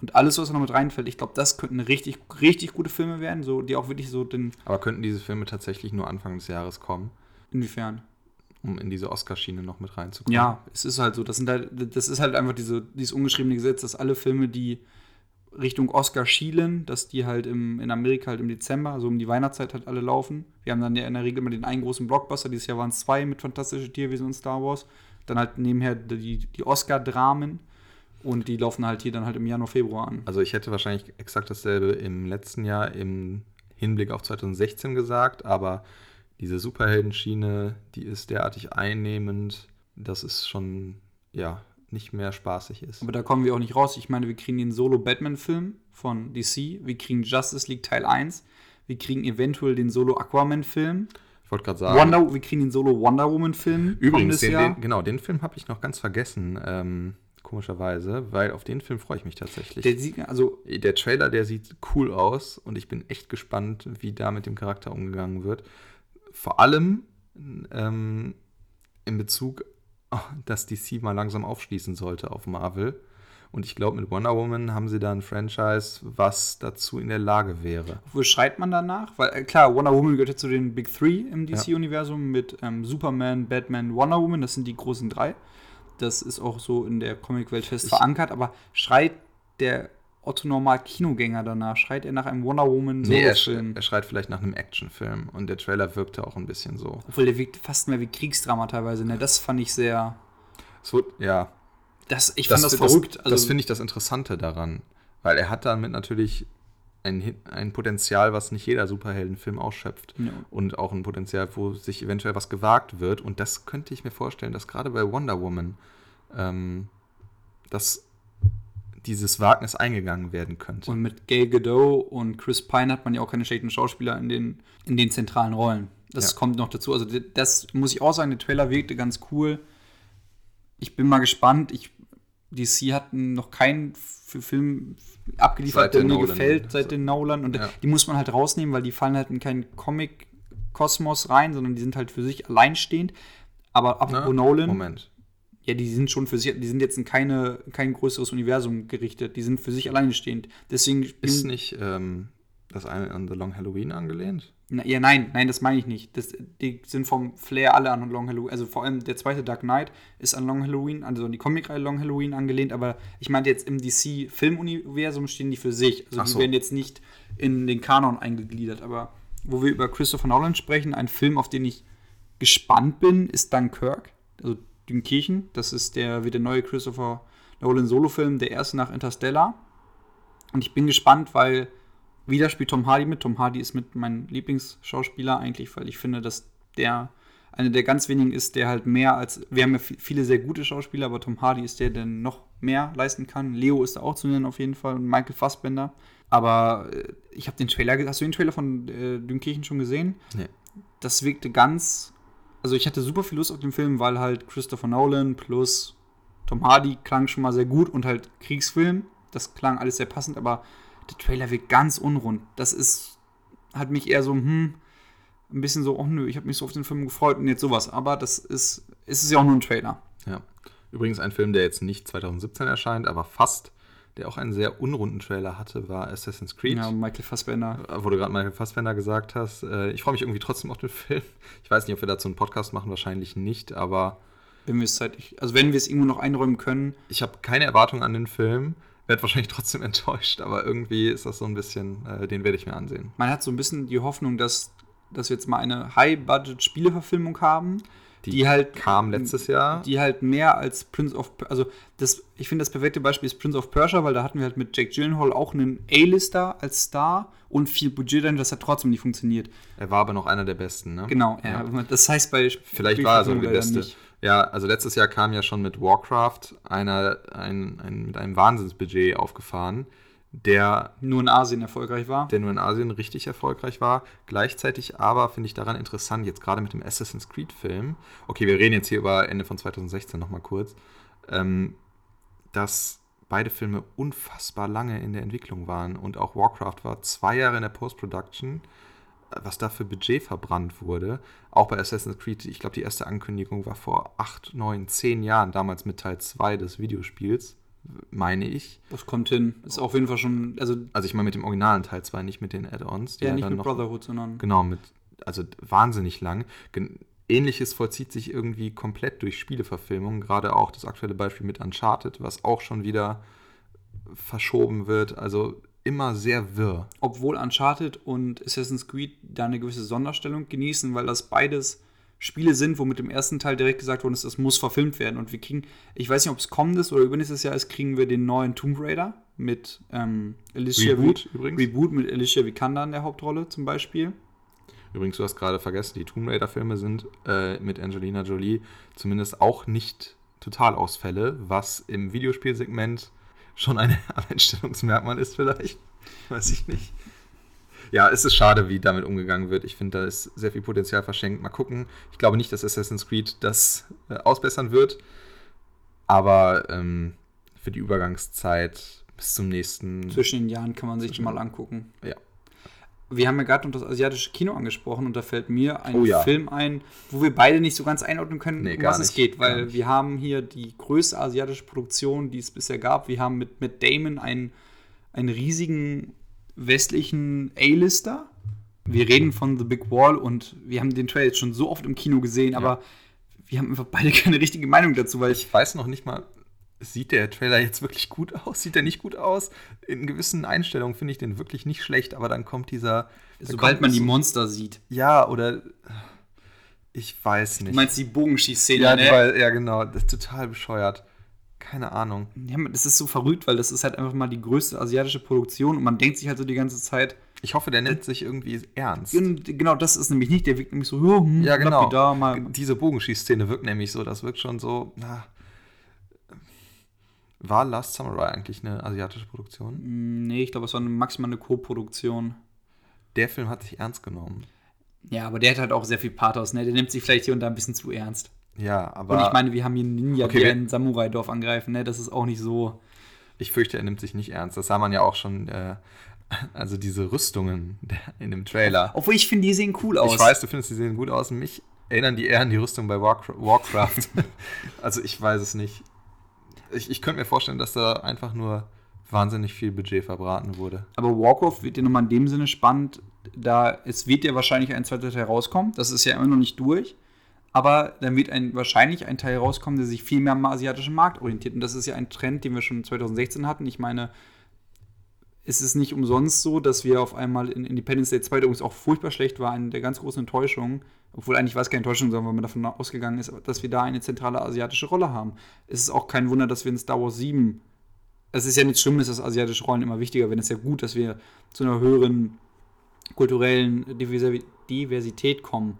und alles, was da noch mit reinfällt, ich glaube, das könnten richtig, richtig gute Filme werden, so, die auch wirklich so den. Aber könnten diese Filme tatsächlich nur Anfang des Jahres kommen? Inwiefern? Um in diese Oscarschiene noch mit reinzukommen. Ja, es ist halt so. Das, sind halt, das ist halt einfach diese, dieses ungeschriebene Gesetz, dass alle Filme, die Richtung Oscar schielen, dass die halt im, in Amerika halt im Dezember, also um die Weihnachtszeit halt alle laufen. Wir haben dann ja in der Regel immer den einen großen Blockbuster, dieses Jahr waren es zwei mit Fantastische Tierwesen und Star Wars. Dann halt nebenher die, die Oscar-Dramen und die laufen halt hier dann halt im Januar, Februar an. Also ich hätte wahrscheinlich exakt dasselbe im letzten Jahr im Hinblick auf 2016 gesagt, aber diese Superheldenschiene, die ist derartig einnehmend, dass es schon, ja, nicht mehr spaßig ist. Aber da kommen wir auch nicht raus. Ich meine, wir kriegen den Solo-Batman-Film von DC, wir kriegen Justice League Teil 1, wir kriegen eventuell den Solo-Aquaman-Film. Ich wollte gerade sagen. Wonder, wir kriegen den Solo-Wonder Woman-Film. Übrigens, den, den, genau, den Film habe ich noch ganz vergessen. Ähm, komischerweise, weil auf den Film freue ich mich tatsächlich. Der, sieht, also der Trailer, der sieht cool aus und ich bin echt gespannt, wie da mit dem Charakter umgegangen wird vor allem ähm, in Bezug, dass DC mal langsam aufschließen sollte auf Marvel. Und ich glaube, mit Wonder Woman haben sie da ein Franchise, was dazu in der Lage wäre. Wo schreit man danach? Weil äh, klar, Wonder Woman gehört ja zu den Big Three im DC-Universum ja. mit ähm, Superman, Batman, Wonder Woman. Das sind die großen drei. Das ist auch so in der Comicwelt fest ich verankert. Aber schreit der Otto normal Kinogänger danach? Schreit er nach einem Wonder Woman nee, er, er, schreit vielleicht nach einem Actionfilm und der Trailer wirkte auch ein bisschen so. Obwohl der wirkt fast mehr wie Kriegsdrama teilweise, ne? Das fand ich sehr. Wird, ja. Das, ich fand das, das verrückt. Das, also, das finde ich das Interessante daran. Weil er hat damit natürlich ein, ein Potenzial, was nicht jeder Superheldenfilm ausschöpft. Ja. Und auch ein Potenzial, wo sich eventuell was gewagt wird. Und das könnte ich mir vorstellen, dass gerade bei Wonder Woman ähm, das dieses Wagnis eingegangen werden könnte. Und mit Gail Godot und Chris Pine hat man ja auch keine schlechten Schauspieler in den, in den zentralen Rollen. Das ja. kommt noch dazu. Also das muss ich auch sagen, der Trailer wirkte ganz cool. Ich bin mal gespannt. Ich DC hat noch keinen Film abgeliefert, Seit der mir Nolan. gefällt, seit den Nolan. Und Ja. die muss man halt rausnehmen, weil die fallen halt in keinen Comic-Kosmos rein, sondern die sind halt für sich alleinstehend. Aber apropos Na, Nolan, Moment. Ja, die sind schon für sich, die sind jetzt in keine, kein größeres Universum gerichtet. Die sind für sich alleine stehend. Deswegen Ist nicht ähm, das eine an The Long Halloween angelehnt? Na, ja, nein, nein, das meine ich nicht. Das, die sind vom Flair alle an Long Halloween. Also vor allem der zweite Dark Knight ist an Long Halloween, also an die Comicreihe Long Halloween angelehnt, aber ich meinte jetzt im DC-Filmuniversum stehen die für sich. Also Ach die so. werden jetzt nicht in den Kanon eingegliedert. Aber wo wir über Christopher Nolan sprechen, ein Film, auf den ich gespannt bin, ist Dunkirk, also Dünkirchen. Das ist der, wie der neue Christopher Nolan Solo-Film, der erste nach Interstellar. Und ich bin gespannt, weil wieder spielt Tom Hardy mit. Tom Hardy ist mit mein Lieblingsschauspieler eigentlich, weil ich finde, dass der einer der ganz wenigen ist, der halt mehr als. Wir haben ja vi- viele sehr gute Schauspieler, aber Tom Hardy ist der, der noch mehr leisten kann. Leo ist da auch zu nennen auf jeden Fall und Michael Fassbender. Aber äh, ich habe den Trailer. Hast du den Trailer von äh, Dünkirchen schon gesehen? Nee. Das wirkte ganz. Also ich hatte super viel Lust auf den Film, weil halt Christopher Nolan plus Tom Hardy klang schon mal sehr gut und halt Kriegsfilm. Das klang alles sehr passend, aber der Trailer wirkt ganz unrund. Das ist, hat mich eher so, hm, ein bisschen so, oh nö, ich habe mich so auf den Film gefreut und jetzt sowas. Aber das ist, es ist ja auch nur ein Trailer. Ja. Übrigens ein Film, der jetzt nicht 2017 erscheint, aber fast, der auch einen sehr unrunden Trailer hatte, war Assassin's Creed. Ja, Michael Fassbender. Äh, Wo du gerade Michael Fassbender gesagt hast. Äh, Ich freue mich irgendwie trotzdem auf den Film. Ich weiß nicht, ob wir dazu einen Podcast machen, wahrscheinlich nicht, aber Wenn wir es zeitlich, also wenn wir es irgendwo noch einräumen können, ich habe keine Erwartung an den Film. Werde wahrscheinlich trotzdem enttäuscht, aber irgendwie ist das so ein bisschen, äh, den werde ich mir ansehen. man hat so ein bisschen die Hoffnung, dass, dass wir jetzt mal eine High-Budget-Spieleverfilmung haben, die, Die halt Kam letztes Jahr. die halt mehr als Prince of also das ich finde das perfekte Beispiel ist Prince of Persia, weil da hatten wir halt mit Jake Gyllenhaal auch einen A-Lister als Star und viel Budget dann, das hat trotzdem nicht funktioniert. Er war aber noch einer der besten, ne? Genau, ja. das heißt bei Vielleicht war er so Spielverfilmungen der Beste. nicht. Ja, also letztes Jahr kam ja schon mit Warcraft einer ein, ein, mit einem Wahnsinnsbudget aufgefahren, der, Nur in Asien erfolgreich war. der nur in Asien richtig erfolgreich war. Gleichzeitig aber finde ich daran interessant, jetzt gerade mit dem Assassin's Creed-Film, okay, wir reden jetzt hier über Ende von 2016 nochmal kurz, ähm, dass beide Filme unfassbar lange in der Entwicklung waren und auch Warcraft war zwei Jahre in der Post-Production was da für Budget verbrannt wurde. Auch bei Assassin's Creed, ich glaube, die erste Ankündigung war vor 8, 9, 10 Jahren, damals mit Teil 2 des Videospiels, meine ich. Das kommt hin. Ist auf jeden Fall schon, also Also ich meine mit dem originalen Teil 2, nicht mit den Add-ons. die ja, nicht mit noch, Brotherhood, sondern Genau, mit, also wahnsinnig lang. Gen Ähnliches vollzieht sich irgendwie komplett durch Spieleverfilmungen, gerade auch das aktuelle Beispiel mit Uncharted, was auch schon wieder verschoben wird. Also immer sehr wirr. obwohl Uncharted und Assassin's Creed da eine gewisse Sonderstellung genießen, weil das beides Spiele sind, wo mit dem ersten Teil direkt gesagt worden ist, das muss verfilmt werden. Und wir kriegen, ich weiß nicht, ob es kommendes oder übernächstes Jahr ist, kriegen wir den neuen Tomb Raider mit ähm, Alicia Reboot Vi- übrigens. Reboot mit Alicia Vikander in der Hauptrolle zum Beispiel. Übrigens, du hast gerade vergessen, die Tomb Raider-Filme sind äh, mit Angelina Jolie zumindest auch nicht Totalausfälle, was im Videospielsegment schon ein Alleinstellungsmerkmal ist vielleicht. Weiß ich nicht. Ja, es ist schade, wie damit umgegangen wird. Ich finde, da ist sehr viel Potenzial verschenkt. Mal gucken. Ich glaube nicht, dass Assassin's Creed das äh, ausbessern wird. Aber ähm, für die Übergangszeit bis zum nächsten. Zwischen den Jahren kann man sich mal angucken. Ja. Wir haben ja gerade noch das asiatische Kino angesprochen und da fällt mir ein Oh ja. Film ein, wo wir beide nicht so ganz einordnen können, Nee, um was es nicht, geht, gar weil wir haben hier die größte asiatische Produktion, die es bisher gab. Wir haben mit, mit Damon einen, einen riesigen westlichen A-Lister. Wir reden von The Big Wall und wir haben den Trailer jetzt schon so oft im Kino gesehen, aber wir haben einfach beide keine richtige Meinung dazu, weil ich weiß noch nicht mal, sieht der Trailer jetzt wirklich gut aus? Sieht er nicht gut aus? In gewissen Einstellungen finde ich den wirklich nicht schlecht, aber dann kommt dieser. sobald kommt man die Monster sieht. Ja, oder. Ich weiß nicht. Du meinst die Bogenschießszene, ja, ne? weil, ja, genau. Das ist total bescheuert. Keine Ahnung. Ja, das ist so verrückt, weil das ist halt einfach mal die größte asiatische Produktion und man denkt sich halt so die ganze Zeit, Ich hoffe, der nimmt sich irgendwie ernst. genau das ist nämlich nicht, der wirkt nämlich so, ja, hm, Ja, genau. lapidar, mal. Diese Bogenschießszene wirkt nämlich so, das wirkt schon so. Na, war Last Samurai eigentlich eine asiatische Produktion? Hm, Nee, ich glaube, es war eine, maximal eine Co-Produktion. Der Film hat sich ernst genommen. Ja, aber der hat halt auch sehr viel Pathos, ne? Der nimmt sich vielleicht hier und da ein bisschen zu ernst. Ja, aber. Und ich meine, wir haben hier einen Ninja, Okay, die wir- ein Samurai-Dorf angreifen, ne? Das ist auch nicht so. Ich fürchte, er nimmt sich nicht ernst. Das sah man ja auch schon, äh, also diese Rüstungen der- in dem Trailer. Obwohl ich finde, die sehen cool aus. Ich weiß, du findest, die sehen gut aus. Mich erinnern die eher an die Rüstung bei Warcraft. Warcraft. also ich weiß es nicht. Ich, ich könnte mir vorstellen, dass da einfach nur wahnsinnig viel Budget verbraten wurde. Aber Warcraft wird ja nochmal in dem Sinne spannend, da es wird ja wahrscheinlich ein zweiter Teil rauskommen. Das ist ja immer noch nicht durch. Aber dann wird ein, wahrscheinlich ein Teil rauskommen, der sich viel mehr am asiatischen Markt orientiert. Und das ist ja ein Trend, den wir schon 2016 hatten. Ich meine, es ist nicht umsonst so, dass wir auf einmal in Independence Day 2, der übrigens auch furchtbar schlecht war, eine der ganz großen Enttäuschungen, obwohl eigentlich war es keine Enttäuschung, sondern weil man davon ausgegangen ist, dass wir da eine zentrale asiatische Rolle haben. Es ist auch kein Wunder, dass wir in Star Wars 7 es ist ja nichts Schlimmes, dass asiatische Rollen immer wichtiger werden. Es ist ja gut, dass wir zu einer höheren kulturellen Diversi- Diversität kommen.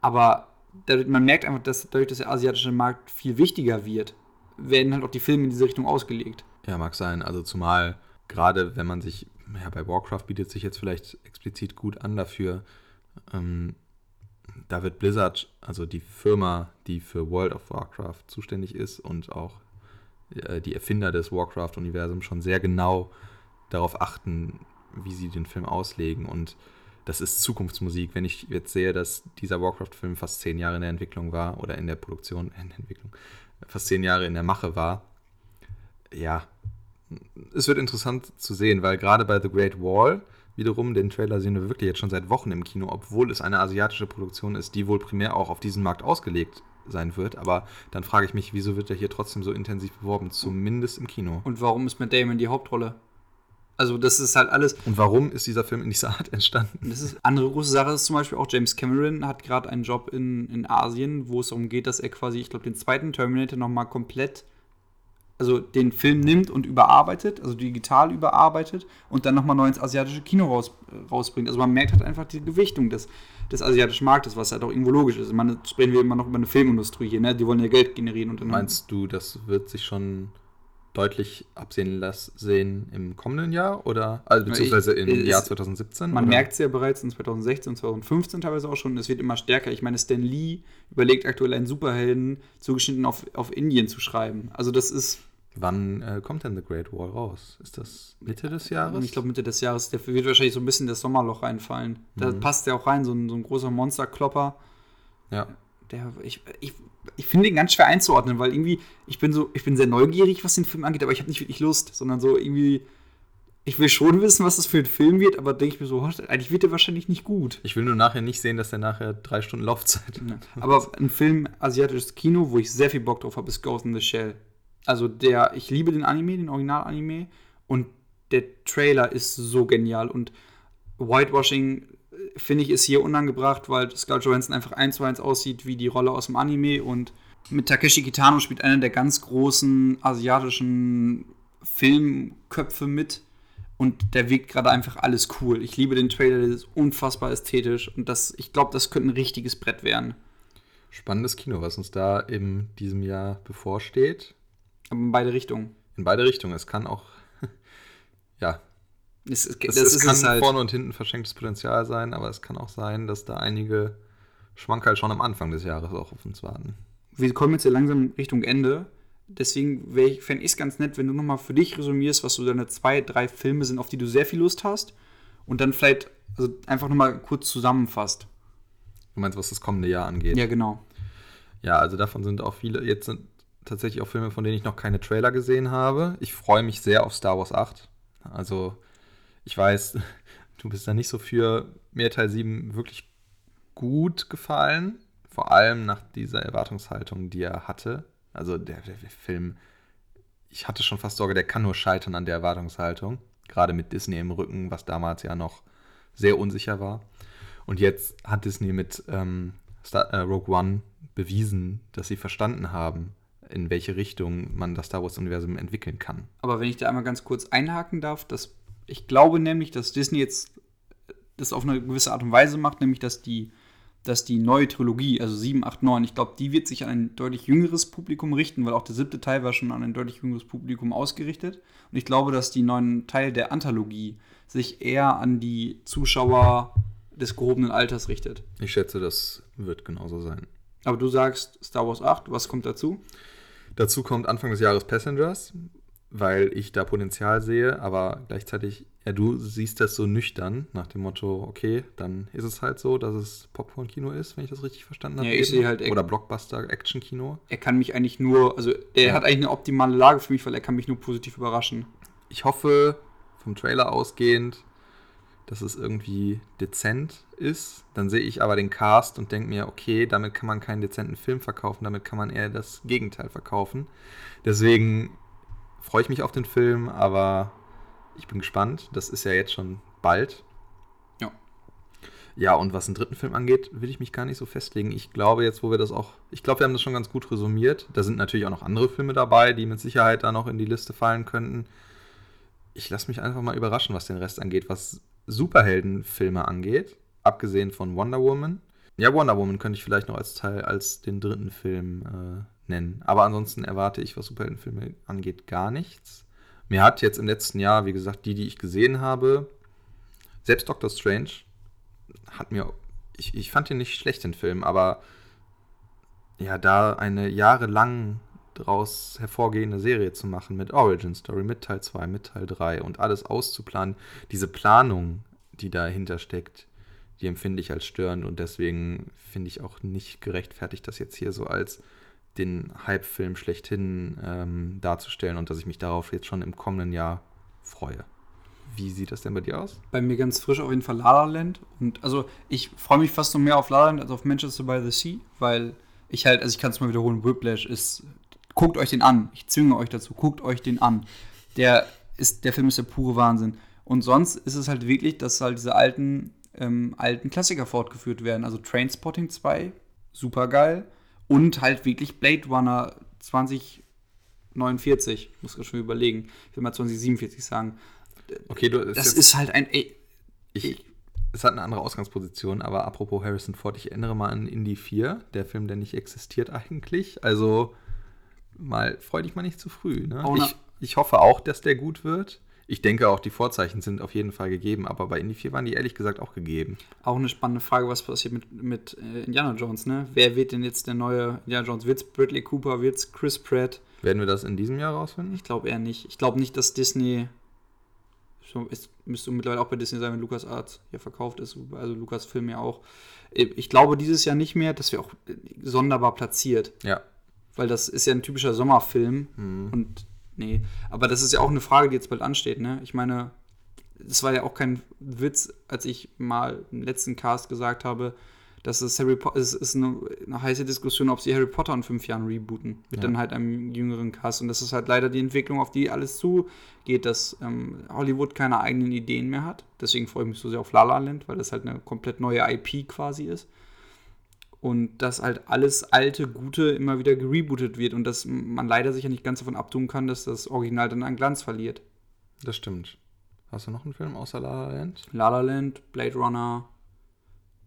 Aber dadurch, man merkt einfach, dass dadurch, dass der asiatische Markt viel wichtiger wird, werden halt auch die Filme in diese Richtung ausgelegt. Ja, mag sein. Also zumal gerade wenn man sich, ja, bei Warcraft bietet sich jetzt vielleicht explizit gut an dafür. Ähm, da wird Blizzard, also die Firma, die für World of Warcraft zuständig ist und auch äh, die Erfinder des Warcraft-Universums schon sehr genau darauf achten, wie sie den Film auslegen. Und das ist Zukunftsmusik. Wenn ich jetzt sehe, dass dieser Warcraft-Film fast zehn Jahre in der Entwicklung war oder in der Produktion, in der Entwicklung, fast zehn Jahre in der Mache war, ja, es wird interessant zu sehen, weil gerade bei The Great Wall wiederum, den Trailer sehen wir wirklich jetzt schon seit Wochen im Kino, obwohl es eine asiatische Produktion ist, die wohl primär auch auf diesen Markt ausgelegt sein wird. Aber dann frage ich mich, wieso wird er hier trotzdem so intensiv beworben, zumindest im Kino? Und warum ist Matt Damon die Hauptrolle? Also, das ist halt alles. Und warum ist dieser Film in dieser Art entstanden? Das ist andere große Sache ist zum Beispiel auch James Cameron hat gerade einen Job in, in Asien, wo es darum geht, dass er quasi, ich glaube, den zweiten Terminator nochmal komplett, also den Film nimmt und überarbeitet, also digital überarbeitet und dann nochmal neu ins asiatische Kino raus, rausbringt. Also man merkt halt einfach die Gewichtung des, des asiatischen Marktes, was halt auch irgendwo logisch ist. Ich meine, jetzt sprechen wir immer noch über eine Filmindustrie hier, ne? Die wollen ja Geld generieren und dann. Meinst du, das wird sich schon deutlich absehen lassen sehen im kommenden Jahr oder also beziehungsweise im Jahr 2017? Man merkt es ja bereits in 2016 und 2015 teilweise auch schon, es wird immer stärker. Ich meine, Stan Lee überlegt aktuell einen Superhelden zugeschnitten auf, auf Indien zu schreiben. Also das ist, Wann äh, kommt denn The Great Wall raus? Ist das Mitte des Jahres? ich glaube Mitte des Jahres, der wird wahrscheinlich so ein bisschen das Sommerloch reinfallen. Da Mhm. passt ja auch rein, so ein, so ein großer Monsterklopper. ja. Der, ich, ich, ich finde ihn ganz schwer einzuordnen, weil irgendwie, ich bin so, ich bin sehr neugierig, was den Film angeht, aber ich habe nicht wirklich Lust, sondern so irgendwie, ich will schon wissen, was das für ein Film wird, aber denke ich mir so, oh, eigentlich wird der wahrscheinlich nicht gut. Ich will nur nachher nicht sehen, dass der nachher drei Stunden Laufzeit Ja. Aber ein Film asiatisches Kino, wo ich sehr viel Bock drauf habe, ist Ghost in the Shell. Also der, ich liebe den Anime, den Original-Anime und der Trailer ist so genial und Whitewashing finde ich ist hier unangebracht, weil Scarlett Johansson einfach eins zu eins aussieht wie die Rolle aus dem Anime und mit Takeshi Kitano spielt einer der ganz großen asiatischen Filmköpfe mit und der wirkt gerade einfach alles cool. Ich liebe den Trailer, der ist unfassbar ästhetisch und das, ich glaube, das könnte ein richtiges Brett werden. Spannendes Kino, was uns da in diesem Jahr bevorsteht. Aber in beide Richtungen. In beide Richtungen. Es kann auch, ja, Es, es, es, das es kann halt. vorne und hinten verschenktes Potenzial sein, aber es kann auch sein, dass da einige Schmankerl schon am Anfang des Jahres auch auf uns warten. Wir kommen jetzt ja langsam Richtung Ende. Deswegen fände ich es ganz nett, wenn du nochmal für dich resümierst, was so deine zwei, drei Filme sind, auf die du sehr viel Lust hast. Und dann vielleicht also einfach nochmal kurz zusammenfasst. Du meinst, was das kommende Jahr angeht? Ja, genau. Ja, also davon sind auch viele, jetzt sind tatsächlich auch Filme, von denen ich noch keine Trailer gesehen habe. Ich freue mich sehr auf Star Wars 8. Also, ich weiß, du bist da nicht so für mir Teil 7 wirklich gut gefallen. Vor allem nach dieser Erwartungshaltung, die er hatte. Also, der, der, der Film, ich hatte schon fast Sorge, der kann nur scheitern an der Erwartungshaltung. Gerade mit Disney im Rücken, was damals ja noch sehr unsicher war. Und jetzt hat Disney mit ähm, Star, äh, Rogue One bewiesen, dass sie verstanden haben, in welche Richtung man das Star Wars-Universum entwickeln kann. Aber wenn ich da einmal ganz kurz einhaken darf, dass ich glaube nämlich, dass Disney jetzt das auf eine gewisse Art und Weise macht, nämlich dass die, dass die neue Trilogie, also 7, 8, 9, ich glaube, die wird sich an ein deutlich jüngeres Publikum richten, weil auch der siebte Teil war schon an ein deutlich jüngeres Publikum ausgerichtet. Und ich glaube, dass die neuen Teil der Anthologie sich eher an die Zuschauer des gehobenen Alters richtet. Ich schätze, das wird genauso sein. Aber du sagst Star Wars 8, was kommt dazu? Dazu kommt Anfang des Jahres Passengers, weil ich da Potenzial sehe, aber gleichzeitig, ja, du siehst das so nüchtern, nach dem Motto, okay, dann ist es halt so, dass es Popcorn-Kino ist, wenn ich das richtig verstanden habe. Ja, ich sehe halt Oder Blockbuster-Action-Kino. Er kann mich eigentlich nur, also er Ja. hat eigentlich eine optimale Lage für mich, weil er kann mich nur positiv überraschen. Ich hoffe, vom Trailer ausgehend, dass es irgendwie dezent ist. Dann sehe ich aber den Cast und denke mir, okay, damit kann man keinen dezenten Film verkaufen, damit kann man eher das Gegenteil verkaufen. Deswegen freue ich mich auf den Film, aber ich bin gespannt. Das ist ja jetzt schon bald. Ja. Ja, und was den dritten Film angeht, will ich mich gar nicht so festlegen. Ich glaube jetzt, wo wir das auch, ich glaube, wir haben das schon ganz gut resümiert. Da sind natürlich auch noch andere Filme dabei, die mit Sicherheit da noch in die Liste fallen könnten. Ich lasse mich einfach mal überraschen, was den Rest angeht, was Superheldenfilme angeht, abgesehen von Wonder Woman. Ja, Wonder Woman könnte ich vielleicht noch als Teil, als den dritten Film äh, nennen. Aber ansonsten erwarte ich, was Superheldenfilme angeht, gar nichts. Mir hat jetzt im letzten Jahr, wie gesagt, die, die ich gesehen habe, selbst Doctor Strange hat mir, ich, ich fand den nicht schlecht, den Film, aber ja, da eine jahrelang daraus hervorgehende Serie zu machen mit Origin Story, mit Teil 2, mit Teil 3 und alles auszuplanen, diese Planung, die dahinter steckt, die empfinde ich als störend und deswegen finde ich auch nicht gerechtfertigt, das jetzt hier so als den Hype-Film schlechthin ähm, darzustellen und dass ich mich darauf jetzt schon im kommenden Jahr freue. Wie sieht das denn bei dir aus? Bei mir ganz frisch auf jeden Fall La La Land. Und also ich freue mich fast noch mehr auf La La Land als auf Manchester by the Sea, weil ich halt, also ich kann es mal wiederholen, Whiplash ist, guckt euch den an. Ich zwinge euch dazu, guckt euch den an. Der ist, der Film ist der pure Wahnsinn. Und sonst ist es halt wirklich, dass halt diese alten, ähm, alten Klassiker fortgeführt werden. Also Trainspotting 2, super geil. Und halt wirklich Blade Runner 2049, muss ich schon überlegen. Ich will mal 2047 sagen. Okay, du, Das ist halt ein, ey, ich, es hat eine andere Ausgangsposition, aber apropos Harrison Ford, ich erinnere mal an Indie 4, der Film, der nicht existiert eigentlich. Also mal freu dich mal nicht zu früh. Ne? Oh, ich, ich hoffe auch, dass der gut wird. Ich denke auch, die Vorzeichen sind auf jeden Fall gegeben, aber bei Indie 4 waren die ehrlich gesagt auch gegeben. Auch eine spannende Frage, was passiert mit, mit äh, Indiana Jones, ne? Wer wird denn jetzt der neue Indiana Jones? Wird's Bradley Cooper, wird's Chris Pratt? Werden wir das in diesem Jahr rausfinden? Ich glaube eher nicht. Ich glaube nicht, dass Disney. Es müsste mittlerweile auch bei Disney sein, wenn Lucas Arts ja verkauft ist, also Lucas Film ja auch. Ich glaube dieses Jahr nicht mehr, das wäre auch äh, sonderbar platziert, Ja. weil das ist ja ein typischer Sommerfilm Mhm. und nee, aber das ist ja auch eine Frage, die jetzt bald ansteht, ne? Ich meine, es war ja auch kein Witz, als ich mal im letzten Cast gesagt habe, dass es Harry Potter, es ist eine, eine heiße Diskussion, ob sie Harry Potter in fünf Jahren rebooten, mit Ja. dann halt einem jüngeren Cast. Und das ist halt leider die Entwicklung, auf die alles zugeht, dass ähm, Hollywood keine eigenen Ideen mehr hat. Deswegen freue ich mich so sehr auf La La Land, weil das halt eine komplett neue IP quasi ist. Und dass halt alles alte, gute immer wieder gerebootet wird und dass man leider sich ja nicht ganz davon abtun kann, dass das Original dann an Glanz verliert. Das stimmt. Hast du noch einen Film außer La La Land? La La Land, Blade Runner,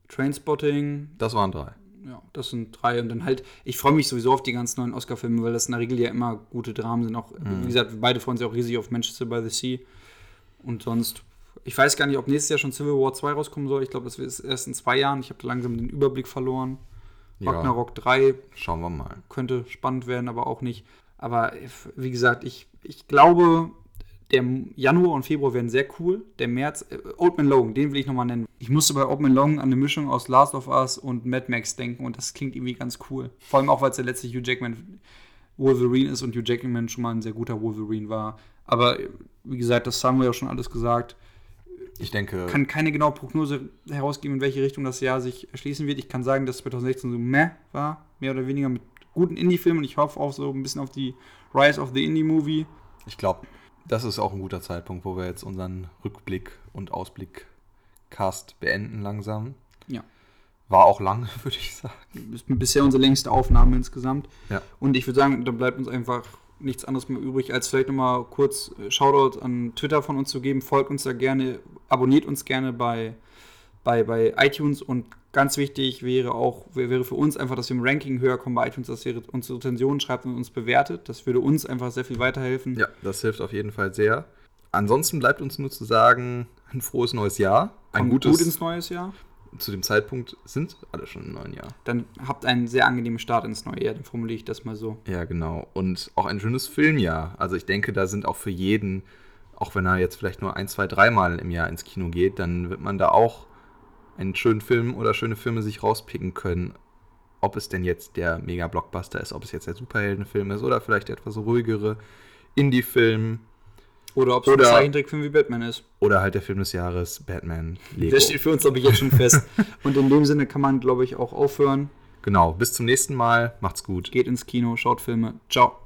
Trainspotting, Das waren drei. ja, das sind drei. Und dann halt, ich freue mich sowieso auf die ganzen neuen Oscar-Filme, weil das in der Regel ja immer gute Dramen sind. Auch, wie gesagt, beide freuen ja auch riesig auf Manchester by the Sea. Und sonst, ich weiß gar nicht, ob nächstes Jahr schon Civil War 2 rauskommen soll. Ich glaube, das ist erst in zwei Jahren. Ich habe langsam den Überblick verloren. Ja. Ragnarok 3 Schauen wir mal. könnte spannend werden, aber auch nicht. Aber wie gesagt, ich, ich glaube, der Januar und Februar werden sehr cool. Der März, äh, Old Man Logan, den will ich nochmal nennen. Ich musste bei Old Man Logan an eine Mischung aus Last of Us und Mad Max denken und das klingt irgendwie ganz cool. Vor allem auch, weil es der letzte Hugh Jackman Wolverine ist und Hugh Jackman schon mal ein sehr guter Wolverine war. Aber wie gesagt, das haben wir ja schon alles gesagt. Ich denke, kann keine genaue Prognose herausgeben, in welche Richtung das Jahr sich erschließen wird. Ich kann sagen, dass 2016 so meh war, mehr oder weniger mit guten Indie-Filmen. Ich hoffe auch so ein bisschen auf die Rise of the Indie-Movie. ich glaube, das ist auch ein guter Zeitpunkt, wo wir jetzt unseren Rückblick und Ausblick-Cast beenden langsam. Ja. War auch lang, würde ich sagen. Ist bisher unsere längste Aufnahme insgesamt. Ja. Und ich würde sagen, da bleibt uns einfach nichts anderes mehr übrig, als vielleicht nochmal kurz äh, Shoutout an Twitter von uns zu geben. Folgt uns da gerne, abonniert uns gerne bei, bei, bei iTunes und ganz wichtig wäre auch, wäre für uns einfach, dass wir im Ranking höher kommen bei iTunes, dass ihr unsere Rezensionen schreibt und uns bewertet. Das würde uns einfach sehr viel weiterhelfen. Ja, das hilft auf jeden Fall sehr. Ansonsten bleibt uns nur zu sagen, ein frohes neues Jahr. Ein Kommt gutes, gut ins neues Jahr. Zu dem Zeitpunkt sind alle schon im neuen Jahr. Dann habt einen sehr angenehmen Start ins neue Jahr, dann formuliere ich das mal so. Ja, genau. Und auch ein schönes Filmjahr. Also ich denke, da sind auch für jeden, auch wenn er jetzt vielleicht nur ein, zwei, dreimal im Jahr ins Kino geht, dann wird man da auch einen schönen Film oder schöne Filme sich rauspicken können. Ob es denn jetzt der Mega-Blockbuster ist, ob es jetzt der Superheldenfilm ist oder vielleicht der etwas ruhigere Indie-Film Oder ob es ein Zeichentrickfilm wie Batman ist. oder halt der Film des Jahres, Batman, Lego. Das steht für uns, glaube ich, jetzt schon fest. Und in dem Sinne kann man, glaube ich, auch aufhören. Genau, bis zum nächsten Mal. Macht's gut. Geht ins Kino, schaut Filme. Ciao.